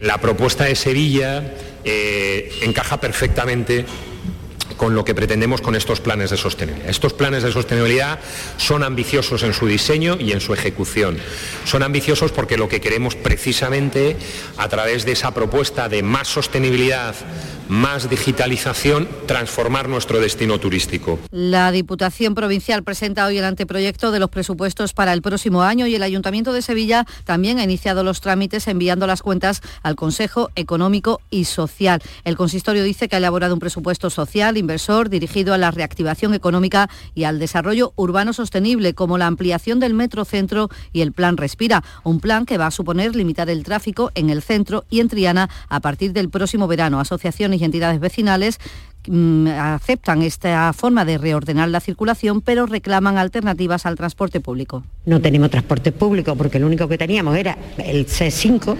La propuesta de Sevilla eh, encaja perfectamente con lo que pretendemos con estos planes de sostenibilidad. Estos planes de sostenibilidad son ambiciosos en su diseño y en su ejecución. Son ambiciosos porque lo que queremos precisamente a través de esa propuesta de más sostenibilidad, más digitalización, transformar nuestro destino turístico. La Diputación Provincial presenta hoy el anteproyecto de los presupuestos para el próximo año y el Ayuntamiento de Sevilla también ha iniciado los trámites enviando las cuentas al Consejo Económico y Social. El consistorio dice que ha elaborado un presupuesto social, inversor dirigido a la reactivación económica y al desarrollo urbano sostenible, como la ampliación del metro centro y el plan Respira, un plan que va a suponer limitar el tráfico en el centro y en Triana a partir del próximo verano. Asociaciones y entidades vecinales mm, aceptan esta forma de reordenar la circulación, pero reclaman alternativas al transporte público. No tenemos transporte público porque lo único que teníamos era el C5,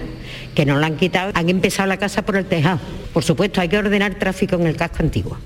que nos lo han quitado. Han empezado la casa por el tejado. Por supuesto, hay que ordenar tráfico en el casco antiguo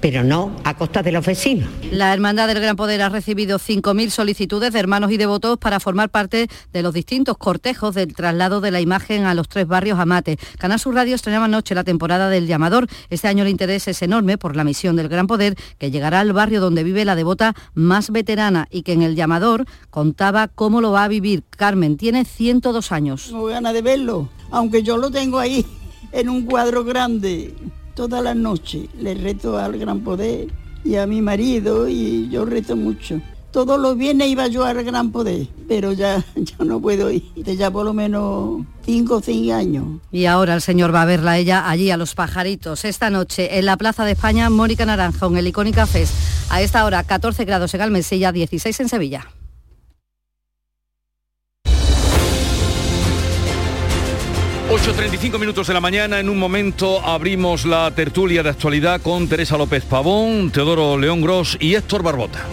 pero no a costa de los vecinos. La Hermandad del Gran Poder ha recibido 5.000 solicitudes de hermanos y devotos para formar parte de los distintos cortejos del traslado de la imagen a los tres barrios Amate. Canal Sur Radio estrenaba anoche la temporada del llamador. Este año el interés es enorme por la misión del Gran Poder que llegará al barrio donde vive la devota más veterana y que en el llamador contaba cómo lo va a vivir. Carmen tiene 102 años. Tengo ganas de verlo, aunque yo lo tengo ahí en un cuadro grande todas las noches. Le reto al gran poder y a mi marido y yo reto mucho. Todos los viernes iba yo al gran poder, pero ya, (laughs) ya no puedo ir. De ya por lo menos 5 o 6 años. Y ahora el señor va a verla ella allí a los pajaritos. Esta noche en la Plaza de España, Mónica Naranjo, en el Icónica Fest. A esta hora 14 grados en Almesilla, 16 en Sevilla. 8.35 minutos de la mañana, en un momento abrimos la tertulia de actualidad con Teresa López Pavón, Teodoro León Gros y Héctor Barbota.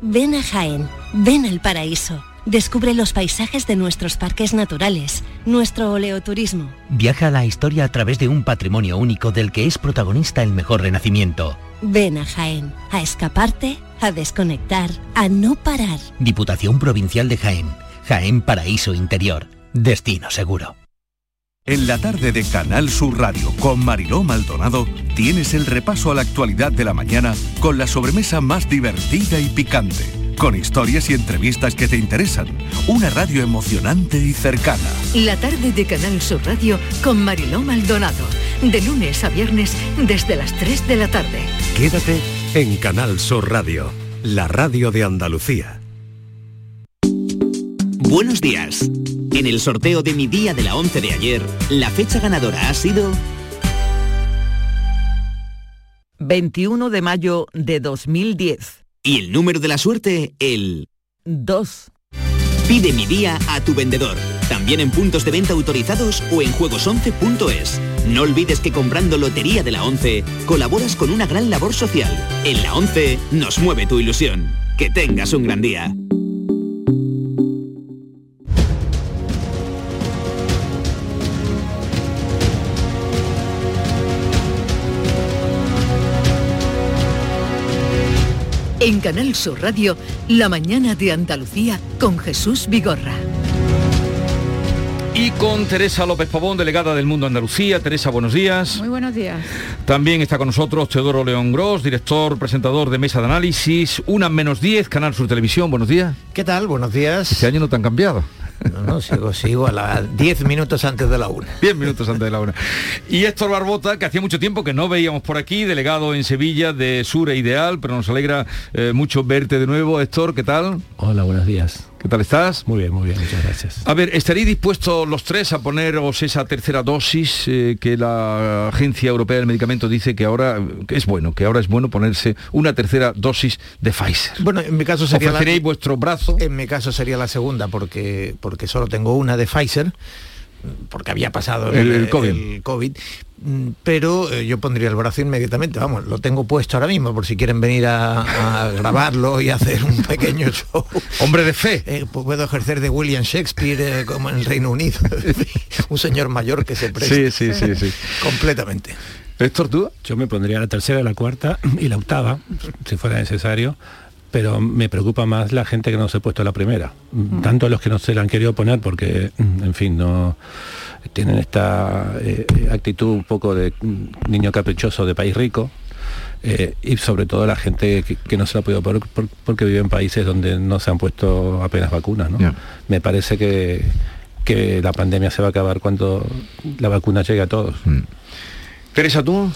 Ven a Jaén, ven al paraíso. Descubre los paisajes de nuestros parques naturales, nuestro oleoturismo. Viaja a la historia a través de un patrimonio único del que es protagonista el mejor renacimiento. Ven a Jaén, a escaparte, a desconectar, a no parar. Diputación Provincial de Jaén. Jaén Paraíso Interior. Destino seguro. En la tarde de Canal Sur Radio con Mariló Maldonado tienes el repaso a la actualidad de la mañana con la sobremesa más divertida y picante, con historias y entrevistas que te interesan, una radio emocionante y cercana. La tarde de Canal Sur Radio con Mariló Maldonado. De lunes a viernes desde las 3 de la tarde. Quédate en Canal Sur Radio, la radio de Andalucía. Buenos días. En el sorteo de mi día de la 11 de ayer, la fecha ganadora ha sido 21 de mayo de 2010. Y el número de la suerte, el 2. Pide mi día a tu vendedor. También en puntos de venta autorizados o en juegos11.es. No olvides que comprando Lotería de la 11 colaboras con una gran labor social. En la 11 nos mueve tu ilusión. Que tengas un gran día. En Canal Sur Radio, La mañana de Andalucía con Jesús Vigorra. Y con Teresa López Pavón, delegada del Mundo Andalucía. Teresa, buenos días. Muy buenos días. También está con nosotros Teodoro León Gros, director, presentador de Mesa de Análisis, una menos 10, Canal Sur Televisión. Buenos días. ¿Qué tal? Buenos días. Este año no te han cambiado. No, no, sigo, sigo a las 10 minutos antes de la una. 10 minutos antes de la una. Y Héctor Barbota, que hacía mucho tiempo que no veíamos por aquí, delegado en Sevilla de Sure Ideal, pero nos alegra eh, mucho verte de nuevo. Héctor, ¿qué tal? Hola, buenos días. ¿Qué tal estás? Muy bien, muy bien, muchas gracias. A ver, ¿estaréis dispuestos los tres a poneros esa tercera dosis eh, que la Agencia Europea del Medicamento dice que ahora que es bueno, que ahora es bueno ponerse una tercera dosis de Pfizer? Bueno, en mi caso sería ¿Ofreceréis la, vuestro brazo? En mi caso sería la segunda porque porque solo tengo una de Pfizer porque había pasado El- el COVID. el COVID, mm, pero eh, yo pondría el brazo inmediatamente, vamos, lo tengo puesto ahora mismo por si quieren venir a, a (laughs) grabarlo y hacer un pequeño show. Hombre de fe. Eh, pues puedo ejercer de William Shakespeare eh, como en el Reino Unido, (laughs) un señor mayor que se presta. Sí, sí, sí, sí. (laughs) Completamente. Héctor, ¿tú? Yo me pondría la tercera, la cuarta y la octava, si fuera necesario, pero me preocupa más la gente que no se ha puesto la primera. Tanto los que no se la han querido poner porque, mm, en fin, no tienen esta eh, actitud un poco de mm, niño caprichoso de país rico. eh, y sobre todo la gente que, que no se la ha podido poner por- porque vive en países donde no se han puesto apenas vacunas. ¿no? Me parece que, que la pandemia se va a acabar cuando la vacuna llegue a todos. Teresa, ¿tú?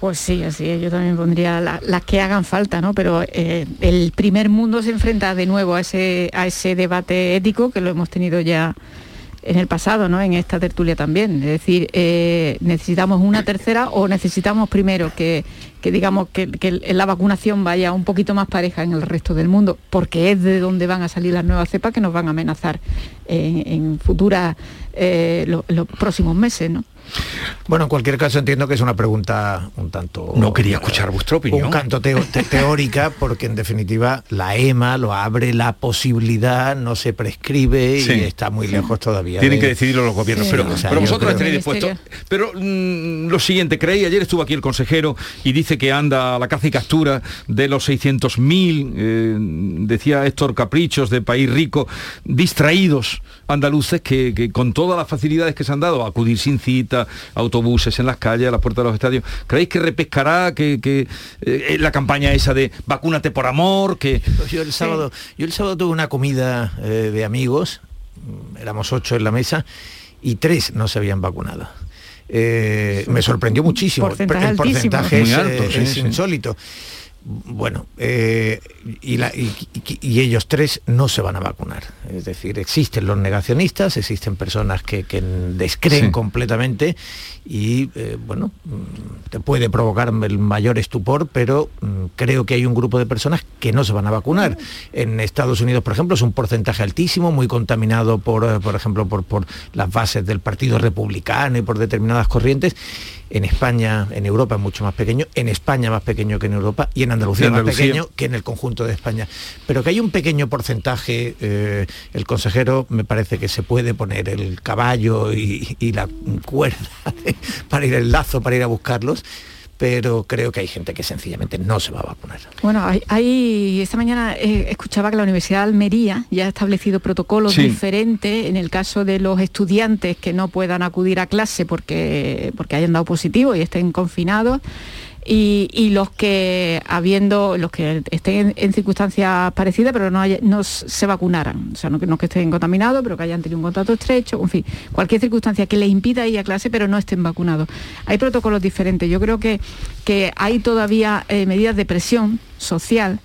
Pues sí, así es. Yo también pondría la- las que hagan falta, ¿no? Pero eh, el primer mundo se enfrenta de nuevo a ese, a ese debate ético que lo hemos tenido ya en el pasado, ¿no? En esta tertulia también. Es decir, eh, necesitamos una tercera o necesitamos primero que, que digamos que, que la vacunación vaya un poquito más pareja en el resto del mundo, porque es de donde van a salir las nuevas cepas que nos van a amenazar en, futuras eh, lo- los próximos meses, ¿no? Bueno, en cualquier caso entiendo que es una pregunta un tanto... No quería escuchar vuestra opinión. Un te- teórica, porque en definitiva la EMA lo abre la posibilidad, no se prescribe Sí. y está muy lejos todavía. Tienen de- que decidirlo los gobiernos, Sí, pero, o sea, pero vosotros creo- estaréis dispuestos. Pero mm, lo siguiente, creéis, ayer estuvo aquí el consejero y dice que anda a la caza y captura de los 600.000, eh, decía Héctor Caprichos de País Rico, distraídos andaluces que, que con todas las facilidades que se han dado, acudir sin cita, autobuses en las calles, a las puertas de los estadios, ¿creéis que repescará que, que, eh, la campaña esa de vacúnate por amor? que Yo el sábado, yo el sábado tuve una comida eh, de amigos, mm, éramos ocho en la mesa, y tres no se habían vacunado. Eh, me sorprendió muchísimo. Porcentaje el altísimo. porcentaje Muy es, alto, eh, sí, es sí. insólito. Bueno, eh, y, la- y- y- y ellos tres no se van a vacunar. Es decir, existen los negacionistas, existen personas que, que descreen Sí. completamente y, eh, bueno, mm, te puede provocar el mayor estupor, pero mm, creo que hay un grupo de personas que no se van a vacunar. En Estados Unidos, por ejemplo, es un porcentaje altísimo, muy contaminado por, eh, por ejemplo, por, por las bases del Partido Republicano y por determinadas corrientes. En España, en Europa es mucho más pequeño, en España más pequeño que en Europa y en Andalucía, En más pequeño que en el conjunto de España. Pero que hay un pequeño porcentaje, eh, el consejero me parece que se puede poner el caballo y, y la cuerda (laughs) para ir el lazo, para ir a buscarlos, pero creo que hay gente que sencillamente no se va a vacunar. Bueno, hay, hay- esta mañana eh, escuchaba que la Universidad de Almería ya ha establecido protocolos Sí. diferentes en el caso de los estudiantes que no puedan acudir a clase porque, porque hayan dado positivo y estén confinados. Y, los que habiendo los que estén en, circunstancias parecidas pero no, haya- no se vacunaran. O sea no que, no que estén contaminados pero que hayan tenido un contacto estrecho en fin cualquier circunstancia que les impida ir a clase pero no estén vacunados. Hay protocolos diferentes. Yo creo que que hay todavía eh, medidas de presión social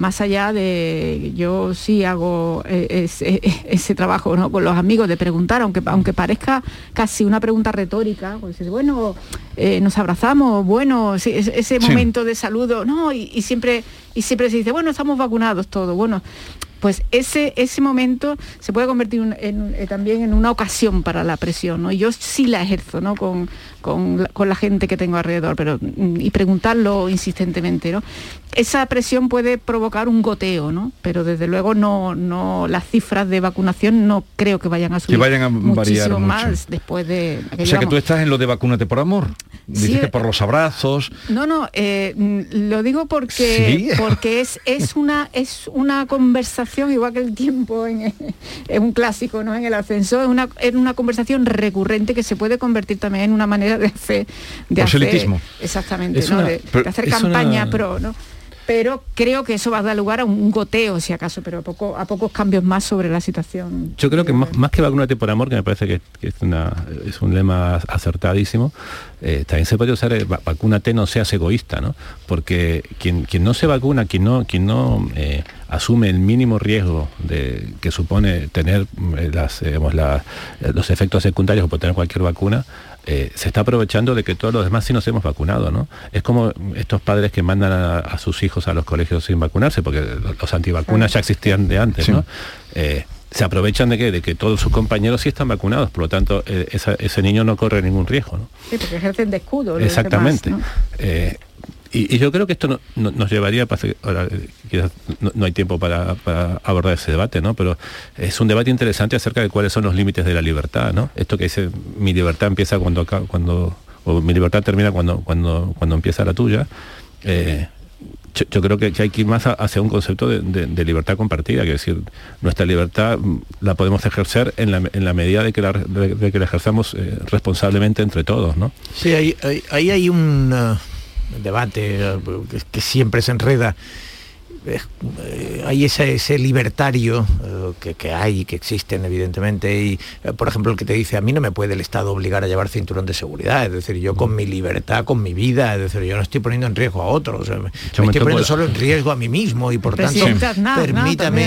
más allá de yo sí hago eh, ese, (laughs) ese trabajo ¿no? con los amigos de preguntar, aunque, aunque parezca casi una pregunta retórica, pues bueno, eh, nos abrazamos, bueno, ese, ese Sí. momento de saludo, no, y, y siempre, y siempre se dice, bueno, estamos vacunados todos, bueno, pues ese, ese momento se puede convertir un- en- eh, también en una ocasión para la presión, ¿no? Y yo sí la ejerzo, ¿no? Con, con la, con la gente que tengo alrededor, pero mm, y preguntarlo insistentemente, ¿no? Esa presión puede provocar un goteo, ¿no? Pero desde luego no, no las cifras de vacunación no creo que vayan a subir vayan a variar muchísimo mucho. más después de O sea que tú estás en lo de vacúnate por amor. Sí, que por los abrazos. No, no, eh, mm, lo digo porque, Sí. porque es, es, una, es una conversación, igual que el tiempo en, (laughs) en un clásico, ¿no? En el ascensor, es una, es una conversación recurrente que se puede convertir también en una manera de hacer. De hacer exactamente, Es ¿no? una- de, de pero hacer campaña una- pro, ¿no? Pero creo que eso va a dar lugar a un goteo, si acaso, pero a, poco, a pocos cambios más sobre la situación. Yo creo que más, más que vacunate por amor, que me parece que, es, un lema acertadísimo, eh, también se puede usar eh, va- vacúnate, no seas egoísta, ¿no? Porque quien, no se vacuna, quien no, eh, asume el mínimo riesgo de, que supone tener eh, los efectos secundarios por tener cualquier vacuna, eh, se está aprovechando de que todos los demás sí nos hemos vacunado, ¿no? Es como estos padres que mandan a, a sus hijos a los colegios sin vacunarse, porque los, antivacunas ya existían de antes, Sí. ¿no? Eh, se aprovechan de que, de que todos sus compañeros sí están vacunados, por lo tanto eh, esa- ese niño no corre ningún riesgo, ¿no? Sí, porque ejercen de escudo. Exactamente. demás, ¿no? Y, yo creo que esto no- no- nos llevaría, pasa que ahora quizás no, hay tiempo para, para abordar ese debate, ¿no? Pero es un debate interesante acerca de cuáles son los límites de la libertad, ¿no? Esto que dice mi libertad empieza cuando cuando o mi libertad termina cuando cuando cuando empieza la tuya. Eh, yo, creo que, hay que ir más hacia un concepto de, libertad compartida, que es decir, nuestra libertad la podemos ejercer en la, en la medida de que la, de- que la ejerzamos eh, responsablemente entre todos, ¿no? Sí, ahí hay, hay un debate que, siempre se enreda. eh, hay ese, ese libertario eh, que, que, hay, que existen evidentemente, y eh, por ejemplo el que te dice, a mí no me puede el Estado obligar a llevar cinturón de seguridad, es decir, yo con mi libertad, con mi vida, es decir, yo no estoy poniendo en riesgo a otros, me, me estoy poniendo solo en riesgo a mí mismo y por tanto, permítame,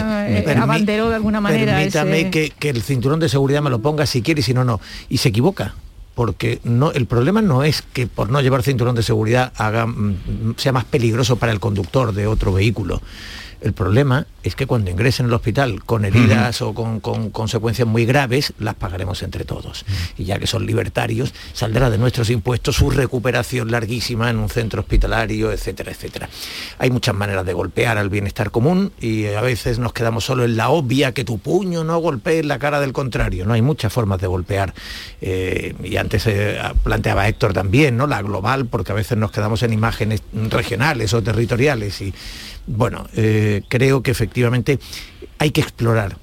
abanderó de alguna manera permítame ese... que, que el cinturón de seguridad me lo ponga si quiere y si no, no. Y se equivoca porque no, el problema no es que por no llevar cinturón de seguridad haga, mm, sea más peligroso para el conductor de otro vehículo. El problema es que cuando ingresen al hospital con heridas uh -huh. o con, con, consecuencias muy graves, las pagaremos entre todos. Uh -huh. Y ya que son libertarios, saldrá de nuestros impuestos su recuperación larguísima en un centro hospitalario, etcétera, etcétera. Hay muchas maneras de golpear al bienestar común y a veces nos quedamos solo en la obvia que tu puño no golpee la cara del contrario. No hay muchas formas de golpear. Eh, y antes eh, planteaba Héctor también, ¿no? La global, porque a veces nos quedamos en imágenes regionales o territoriales y bueno, eh, creo que efectivamente hay que explorar,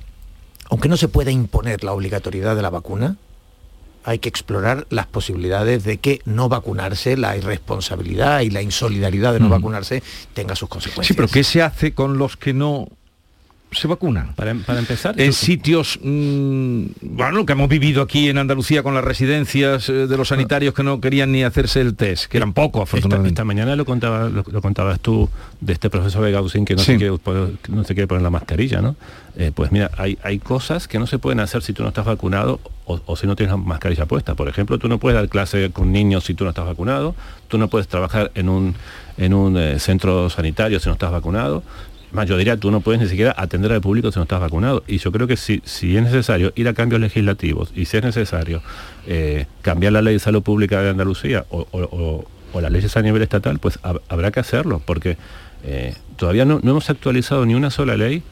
aunque no se pueda imponer la obligatoriedad de la vacuna, hay que explorar las posibilidades de que no vacunarse, la irresponsabilidad y la insolidaridad de no mm. vacunarse tenga sus consecuencias. Sí, pero ¿qué se hace con los que no se vacunan. Para, para empezar. En sitios, mmm, bueno, que hemos vivido aquí en Andalucía con las residencias eh, de los sanitarios que no querían ni hacerse el test, que eran pocos, afortunadamente. Esta, esta mañana lo, contaba, lo, lo, contabas tú de este profesor de Gaussín que no, sí. se, quiere, no se quiere poner la mascarilla, ¿no? Eh, pues mira, hay, hay cosas que no se pueden hacer si tú no estás vacunado o, o, si no tienes la mascarilla puesta. Por ejemplo, tú no puedes dar clase con niños si tú no estás vacunado, tú no puedes trabajar en un, en un eh, centro sanitario si no estás vacunado, más yo diría, tú no puedes ni siquiera atender al público si no estás vacunado. Y yo creo que si, si es necesario ir a cambios legislativos y si es necesario eh, cambiar la ley de salud pública de Andalucía o, o, las leyes a nivel estatal, pues hab, habrá que hacerlo, porque eh, todavía no, no hemos actualizado ni una sola ley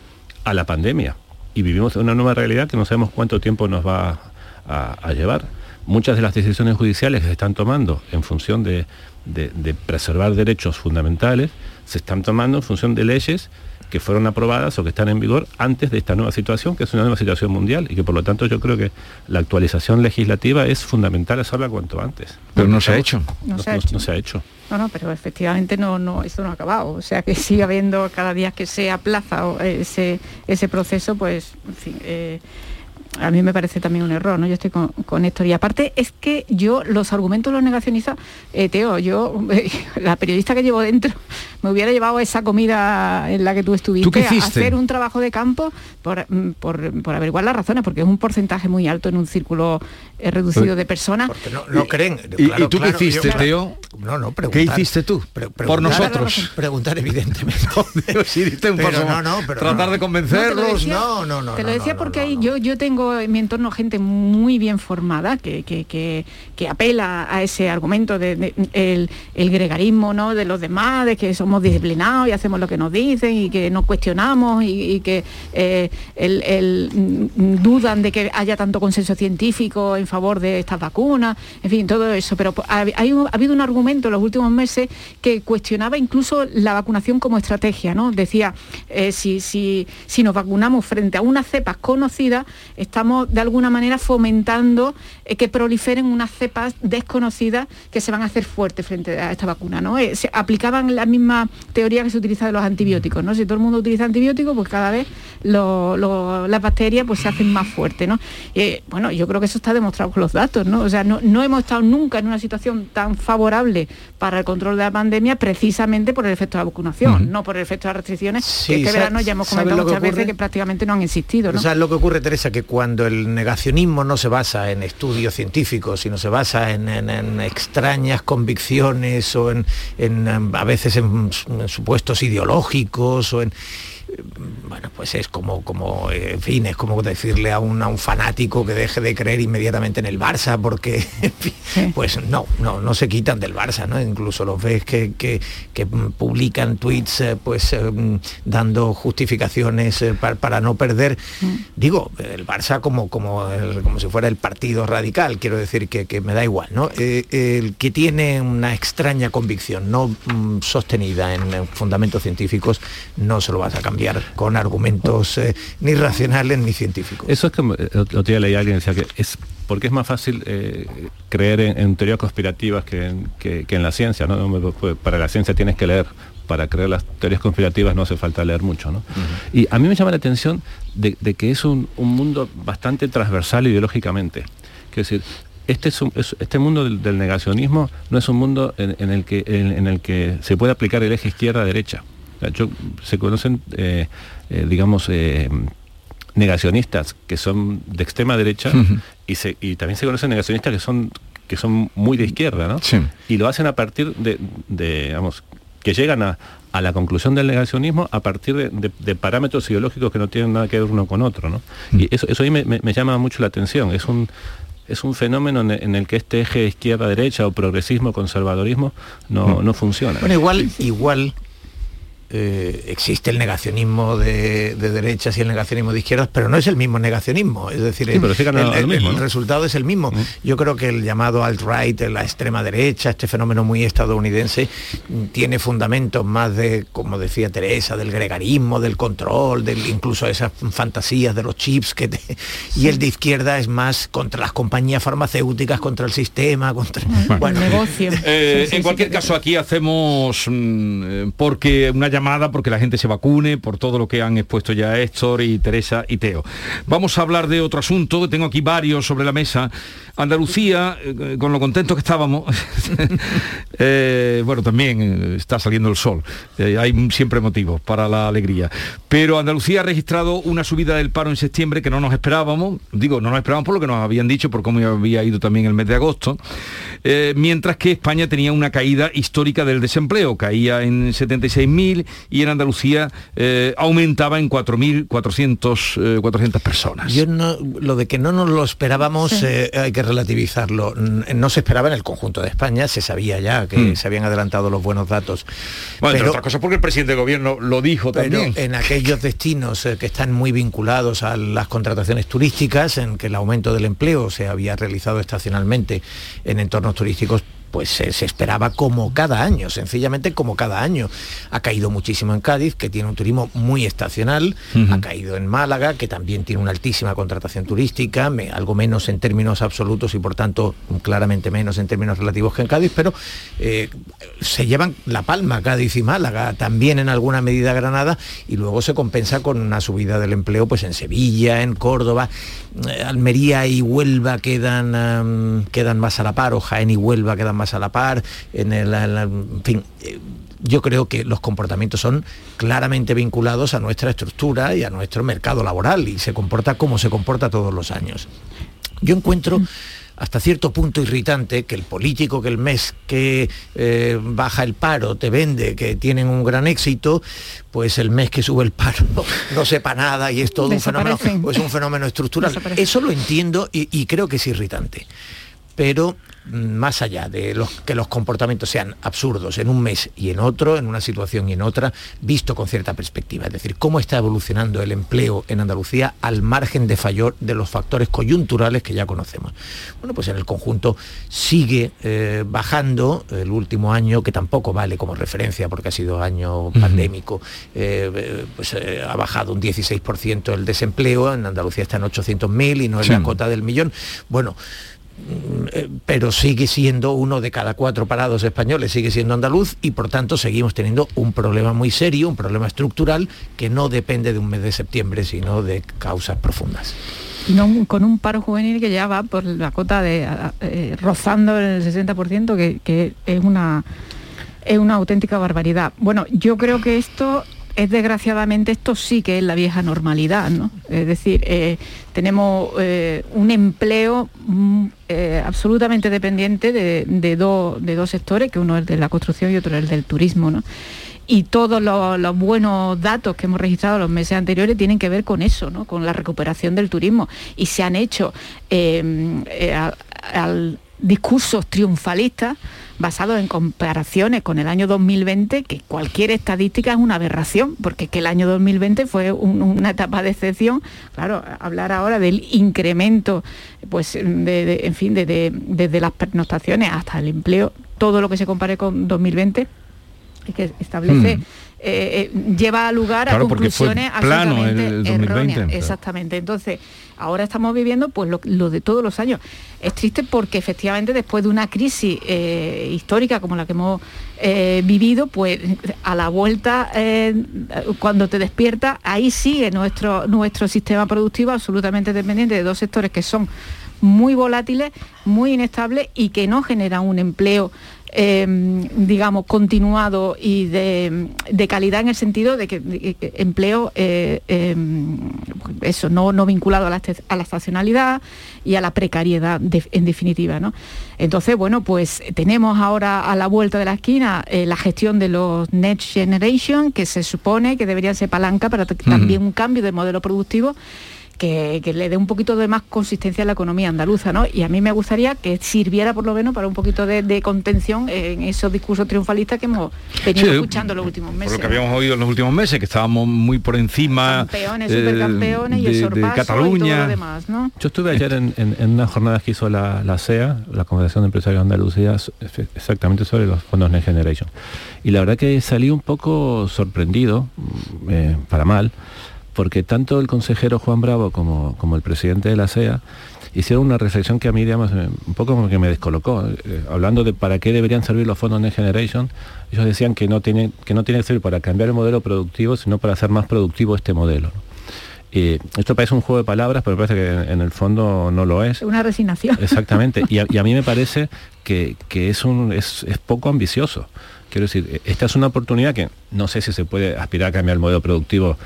a la pandemia. Y vivimos una nueva realidad que no sabemos cuánto tiempo nos va a, llevar. Muchas de las decisiones judiciales que se están tomando en función de, de preservar derechos fundamentales se están tomando en función de leyes que fueron aprobadas o que están en vigor antes de esta nueva situación, que es una nueva situación mundial y que por lo tanto yo creo que la actualización legislativa es fundamental hacerla cuanto antes. Pero no se ha hecho. No, no, se, ha hecho. no se ha hecho. No, no, pero efectivamente no, no, esto no ha acabado. O sea que sigue habiendo cada día que se aplaza ese, ese proceso, pues, en fin, eh, a mí me parece también un error, ¿no? Yo estoy con, con Héctor. Y aparte es que yo, los argumentos los negacionistas, eh, Teo, yo, eh, (laughs) la periodista que llevo dentro, me hubiera llevado esa comida en la que tú estuviste ¿Tú a hacer un trabajo de campo por, por, por, averiguar las razones, porque es un porcentaje muy alto en un círculo eh, reducido de personas. Porque no, no creen. ¿Y, claro, ¿y tú claro, qué hiciste, yo, Teo? No, no, ¿Qué hiciste tú? Pre por nosotros. (laughs) Preguntar, evidentemente. no, sí, diste un pero paso no, no, pero Tratar de convencerlos. No, no, no. Te lo decía porque ahí yo, yo tengo en mi entorno gente muy bien formada que, que, que, que apela a ese argumento de, de, el, el, gregarismo ¿no? de los demás, de que somos disciplinados y hacemos lo que nos dicen y que no cuestionamos y, que eh, el, mm, dudan de que haya tanto consenso científico en favor de estas vacunas, en fin, todo eso. Pero ha, habido un argumento en los últimos meses que cuestionaba incluso la vacunación como estrategia, ¿no? Decía, eh, si, si, si nos vacunamos frente a unas cepas conocidas, estamos de alguna manera fomentando eh, que proliferen unas cepas desconocidas que se van a hacer fuertes frente a esta vacuna, ¿no? Aplicaban la misma teoría que se utiliza de los antibióticos, ¿no? Si todo el mundo utiliza antibióticos, pues cada vez lo, lo, las bacterias pues se hacen más fuertes, ¿no? Eh, bueno, yo creo que eso está demostrado con los datos, ¿no? O sea, no, no hemos estado nunca en una situación tan favorable para el control de la pandemia precisamente por el efecto de la vacunación, uh -huh. no por el efecto de las restricciones, sí, que este verano ya hemos comentado muchas veces que prácticamente no han existido, ¿no? ¿Sabes lo que ocurre, Teresa? Que cuando el negacionismo no se basa en estudios científicos, sino se basa en, en, en extrañas convicciones o en, en a veces en supuestos ideológicos o en bueno, pues es como, como en fin, es como decirle a un, a un fanático que deje de creer inmediatamente en el Barça, porque, (laughs) en fin, sí. pues no, no, no se quitan del Barça, ¿no? Incluso los ves que, que, que publican tweets, eh, pues eh, dando justificaciones eh, para, para, no perder. Mm. Digo, el Barça como, como, el, como si fuera el partido radical, quiero decir que, que me da igual, ¿no? Eh, el que tiene una extraña convicción no mm, sostenida en, en fundamentos científicos, no se lo vas a cambiar con argumentos eh, ni racionales ni científicos. Eso es que el otro día leí a alguien decía que es porque es más fácil eh, creer en, en, teorías conspirativas que en, que, que en la ciencia, ¿no? Para la ciencia tienes que leer para creer las teorías conspirativas no hace falta leer mucho. ¿no? Y a mí me llama la atención de, que es un, mundo bastante transversal ideológicamente. Es decir, este, es este mundo del, negacionismo no es un mundo en, el que, en, el que se puede aplicar el eje izquierda-derecha. Se conocen, eh, eh, digamos, eh, negacionistas que son de extrema derecha y, se, y también se conocen negacionistas que son que son muy de izquierda, ¿no? Y lo hacen a partir de, de digamos, que llegan a, a la conclusión del negacionismo a partir de, parámetros ideológicos que no tienen nada que ver uno con otro. ¿no? Mm. Y eso, eso ahí me, llama mucho la atención. Es un, es un fenómeno en el que este eje izquierda-derecha o progresismo, conservadorismo no, mm. no funciona. Bueno, igual, igual eh, existe el negacionismo de, derechas y el negacionismo de izquierdas, pero no es el mismo negacionismo. Es decir, el, resultado es el mismo. Mm. Yo creo que el llamado alt-right, la extrema derecha, este fenómeno muy estadounidense, tiene fundamentos más de, como decía Teresa, del gregarismo, del control, del, incluso esas fantasías de los chips que y el de izquierda es más contra las compañías farmacéuticas, contra el sistema, contra bueno, el negocio. (laughs) Eh, en cualquier caso, aquí hacemos mm, eh, porque una llamada porque la gente se vacune, por todo lo que han expuesto ya Héctor y Teresa y Teo. Vamos a hablar de otro asunto, tengo aquí varios sobre la mesa. Andalucía, eh, con lo contentos que estábamos, (laughs) eh, bueno, también eh, está saliendo el sol, hay siempre motivos para la alegría, pero Andalucía ha registrado una subida del paro en septiembre que no nos esperábamos, digo, no nos esperábamos por lo que nos habían dicho, por cómo había ido también el mes de agosto, mientras que España tenía una caída histórica del desempleo, caía en 76.000 y en Andalucía aumentaba en 4.400 400 personas. Yo no, lo de que no nos lo esperábamos hay que relativizarlo. No se esperaba en el conjunto de España, se sabía ya que hmm. se habían adelantado los buenos datos. Bueno, pero, otra cosa porque el presidente de gobierno lo dijo también. En aquellos destinos eh, que están muy vinculados a las contrataciones turísticas, en que el aumento del empleo se había realizado estacionalmente en turísticos, pues se, esperaba como cada año, sencillamente como cada año. Ha caído muchísimo en Cádiz, que tiene un turismo muy estacional, ha caído en Málaga, que también tiene una altísima contratación turística, algo menos en términos absolutos y por tanto claramente menos en términos relativos que en Cádiz, pero eh, se llevan la palma Cádiz y Málaga, también en alguna medida Granada, y luego se compensa con una subida del empleo pues en Sevilla, en Córdoba, eh, Almería y Huelva quedan, quedan más a la par, o Jaén y Huelva quedan más a la par, en fin, eh, yo creo que los comportamientos son claramente vinculados a nuestra estructura y a nuestro mercado laboral y se comporta como se comporta todos los años. Yo encuentro hasta cierto punto irritante que el político que el mes que eh, baja el paro te vende que tienen un gran éxito, pues el mes que sube el paro (laughs) no, sepa nada y es todo un fenómeno, pues un fenómeno estructural. Eso lo entiendo y creo que es irritante. Pero más allá de los, que los comportamientos sean absurdos en un mes y en otro, en una situación y en otra, visto con cierta perspectiva. Es decir, cómo está evolucionando el empleo en Andalucía al margen de fallo de los factores coyunturales que ya conocemos. Bueno, pues en el conjunto sigue eh, bajando el último año, que tampoco vale como referencia porque ha sido año pandémico, eh, pues eh, ha bajado un 16% el desempleo, en Andalucía está en 800.000 y no es la cota del millón. Bueno, pero sigue siendo uno de cada cuatro parados españoles, sigue siendo andaluz y por tanto seguimos teniendo un problema muy serio, un problema estructural que no depende de un mes de septiembre, sino de causas profundas. con un paro juvenil que ya va por la cota de eh, rozando el 60%, que, que es una es una auténtica barbaridad. Bueno, yo creo que esto es desgraciadamente esto sí que es la vieja normalidad, ¿no? Es decir, eh, tenemos eh, un empleo mm, eh, absolutamente dependiente de, de, dos sectores, que uno es de la construcción y otro es el del turismo, ¿no? y todos los, buenos datos que hemos registrado los meses anteriores tienen que ver con eso, ¿no? con la recuperación del turismo. Y se han hecho al discursos triunfalistas basados en comparaciones con el año 2020, que cualquier estadística es una aberración, porque que el año 2020 fue una etapa de excepción. Claro, hablar ahora del incremento, pues, de, en fin, desde las pernoctaciones hasta el empleo, todo lo que se compare con 2020 que establece... Eh, eh, lleva a lugar a conclusiones plano absolutamente erróneas. Exactamente. Entonces, ahora estamos viviendo pues lo, de todos los años. Es triste porque efectivamente después de una crisis eh, histórica como la que hemos vivido, pues a la vuelta, cuando te despiertas, ahí sigue nuestro, nuestro sistema productivo absolutamente dependiente de dos sectores que son muy volátiles, muy inestables y que no generan un empleo Em, digamos, continuado y de, calidad en el sentido de que, empleo, eh, em, eso, no, no vinculado a la, a la, estacionalidad y a la precariedad, en definitiva. ¿no? Entonces, bueno, pues tenemos ahora a la vuelta de la esquina eh, la gestión de los Next Generation, que se supone que deberían ser palanca para también un cambio de modelo productivo que, le dé un poquito de más consistencia a la economía andaluza, ¿no? Y a mí me gustaría que sirviera por lo menos para un poquito de, contención en esos discursos triunfalistas que hemos venido escuchando los últimos meses. Por lo que habíamos oído en los últimos meses, que estábamos muy por encima Campeones, supercampeones y el sorpaso Cataluña. y todo lo demás, ¿no? Yo estuve ayer en, una jornada que hizo la, la CEA, la Confederación de Empresarios de Andalucía, exactamente sobre los fondos Next Generation. Y la verdad que salí un poco sorprendido, eh, para mal, porque tanto el consejero Juan Bravo como, como el presidente de la SEA hicieron una reflexión que a mí, digamos, un poco como que me descolocó. Eh, hablando de para qué deberían servir los fondos Next Generation, ellos decían que no tienen que no tiene que servir para cambiar el modelo productivo, sino para hacer más productivo este modelo. Y esto parece un juego de palabras, pero me parece que en el fondo no lo es. Una resignación. Exactamente. Y a, mí me parece que, es, un, es, es poco ambicioso. Quiero decir, esta es una oportunidad que no sé si se puede aspirar a cambiar el modelo productivo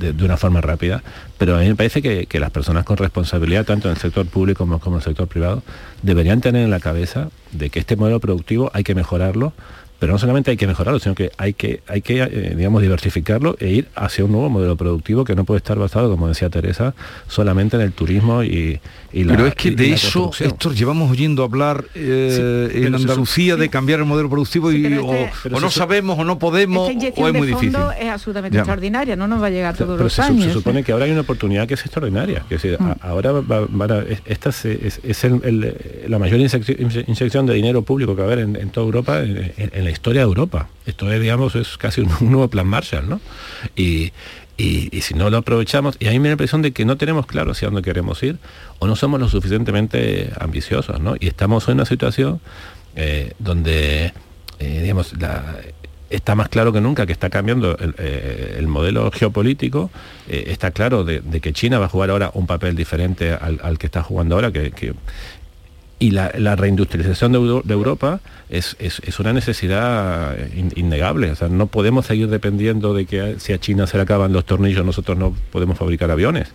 de, una forma rápida, pero a mí me parece que, las personas con responsabilidad, tanto en el sector público como, como en el sector privado, deberían tener en la cabeza de que este modelo productivo hay que mejorarlo pero no solamente hay que mejorarlo, sino que hay que, hay que eh, digamos, diversificarlo e ir hacia un nuevo modelo productivo que no puede estar basado, como decía Teresa, solamente en el turismo y, y la Pero es que de eso, Héctor, llevamos oyendo hablar eh, en Andalucía de cambiar el modelo productivo y o, no sabemos o no podemos o es muy difícil. es absolutamente extraordinaria, no nos va a llegar todos los años. Se supone que ahora hay una oportunidad que es extraordinaria. Que mm. ahora esta es, la mayor inyección, de dinero público que va a haber en, toda Europa en la historia de Europa. Esto es, digamos, es casi un, nuevo plan Marshall, ¿no? Y, si no lo aprovechamos, y a mí me da la impresión de que no tenemos claro hacia dónde queremos ir, o no somos lo suficientemente ambiciosos, ¿no? Y estamos en una situación eh, donde, eh, digamos, está más claro que nunca que está cambiando el, eh, modelo geopolítico, está claro de, que China va a jugar ahora un papel diferente al, que está jugando ahora, que, y la, reindustrialización de, Europa es, una necesidad innegable. O sea, no podemos seguir dependiendo de que si a China se le acaban los tornillos nosotros no podemos fabricar aviones.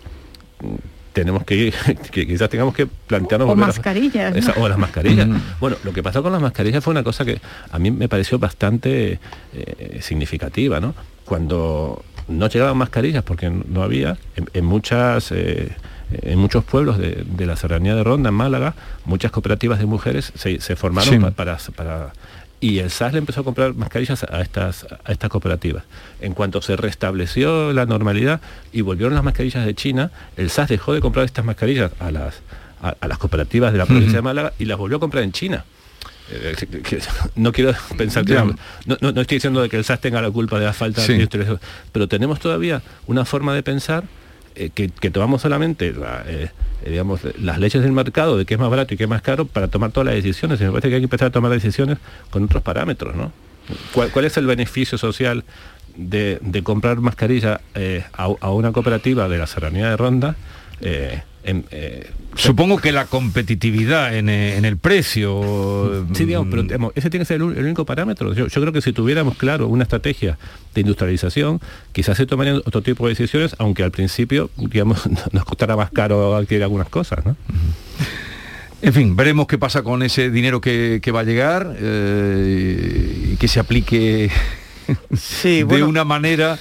Tenemos que ir, (laughs) que quizás tengamos que plantearnos... O mascarillas. o las mascarillas. bueno, lo que pasó con las mascarillas fue una cosa que a mí me pareció bastante eh, significativa, ¿no? Cuando no llegaban mascarillas porque no había, en, muchas... Eh, en muchos pueblos de, la serranía de Ronda, en Málaga, muchas cooperativas de mujeres se, formaron para, para, y el SAS le empezó a comprar mascarillas a estas, a estas cooperativas. En cuanto se restableció la normalidad y volvieron las mascarillas de China, el SAS dejó de comprar estas mascarillas a las, a, las cooperativas de la provincia de Málaga y las volvió a comprar en China eh, (laughs) no quiero pensar que no, no, estoy diciendo de que el SAS tenga la culpa de la falta de pero tenemos todavía una forma de pensar eh, que, tomamos solamente eh, eh, digamos, las leyes del mercado de qué es más barato y qué es más caro para tomar todas las decisiones. Y me parece que hay que empezar a tomar decisiones con otros parámetros, ¿no? ¿Cuál, es el beneficio social de, comprar mascarilla a, una cooperativa de la serranía de Ronda? Eh, Supongo que la competitividad en, eh, el precio... Sí, digamos, pero ese tiene que ser el, único parámetro. Yo, creo que si tuviéramos, claro, una estrategia de industrialización, quizás se tomarían otro tipo de decisiones, aunque al principio, digamos, (laughs) nos costará más caro adquirir algunas cosas, ¿no? En fin, veremos qué pasa con ese dinero que, va a llegar eh, y que se aplique sí, de una manera,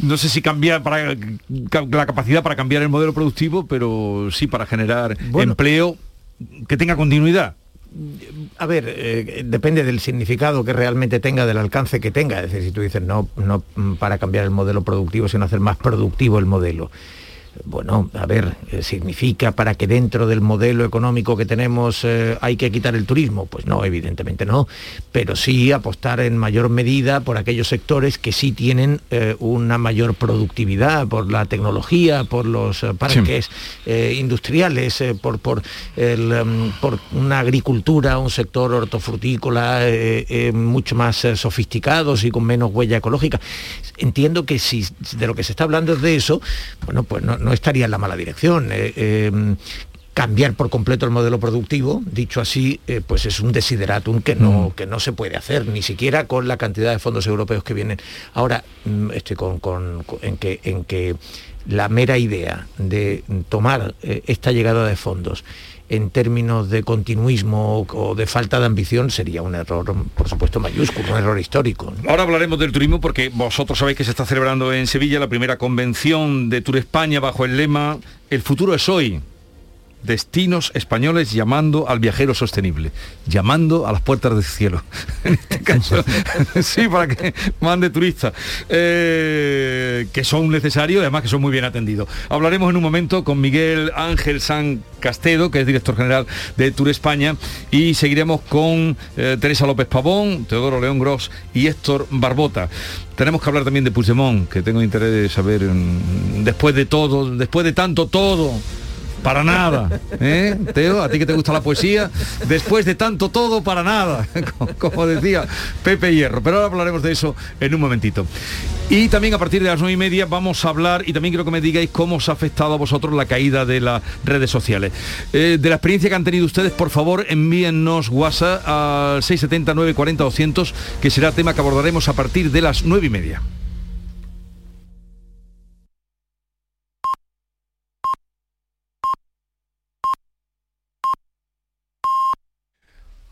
no sé si cambiar para la capacidad para cambiar el modelo productivo, pero sí para generar empleo que tenga continuidad. A ver, eh, depende del significado que realmente tenga, del alcance que tenga. Es decir, si tú dices no, no para cambiar el modelo productivo, sino hacer más productivo el modelo. Bueno, a ver, eh, ¿significa para que dentro del modelo económico que tenemos eh, hay que quitar el turismo? Pues no, evidentemente no, pero sí apostar en mayor medida por aquellos sectores que sí tienen eh, una mayor productividad, por la tecnología, por los parques industriales, por, por, em, por una agricultura, un sector hortofrutícola mucho más sofisticados y con menos huella ecológica. Entiendo que si de lo que se está hablando es de eso, bueno, pues no no estaría en la mala dirección. Eh, em, cambiar por completo el modelo productivo, dicho así, eh, pues es un desideratum que no, mm. que no se puede hacer, ni siquiera con la cantidad de fondos europeos que vienen. Ahora, mm, estoy con, en, que, en que la mera idea de tomar eh, esta llegada de fondos en términos de continuismo o de falta de ambición sería un error, por supuesto, mayúsculo, un error histórico. Ahora hablaremos del turismo porque vosotros sabéis que se está celebrando en Sevilla la primera convención de Tour España bajo el lema El futuro es hoy destinos españoles llamando al viajero sostenible, llamando a las puertas del cielo. (laughs) en este caso, (laughs) sí, para que mande turistas, eh, que son necesarios y además que son muy bien atendidos. Hablaremos en un momento con Miguel Ángel San Castedo, que es director general de Tour España, y seguiremos con eh, Teresa López Pavón, Teodoro León Gross y Héctor Barbota. Tenemos que hablar también de Puigdemont, que tengo interés de saber, después de todo, después de tanto todo, para nada. ¿eh? Teo, a ti que te gusta la poesía, después de tanto todo, para nada, (laughs) como decía Pepe Hierro. Pero ahora hablaremos de eso en un momentito. Y también a partir de las nueve y media vamos a hablar, y también quiero que me digáis cómo os ha afectado a vosotros la caída de las redes sociales. Eh, de la experiencia que han tenido ustedes, por favor, envíennos WhatsApp al 670 940 200, que será tema que abordaremos a partir de las nueve y media.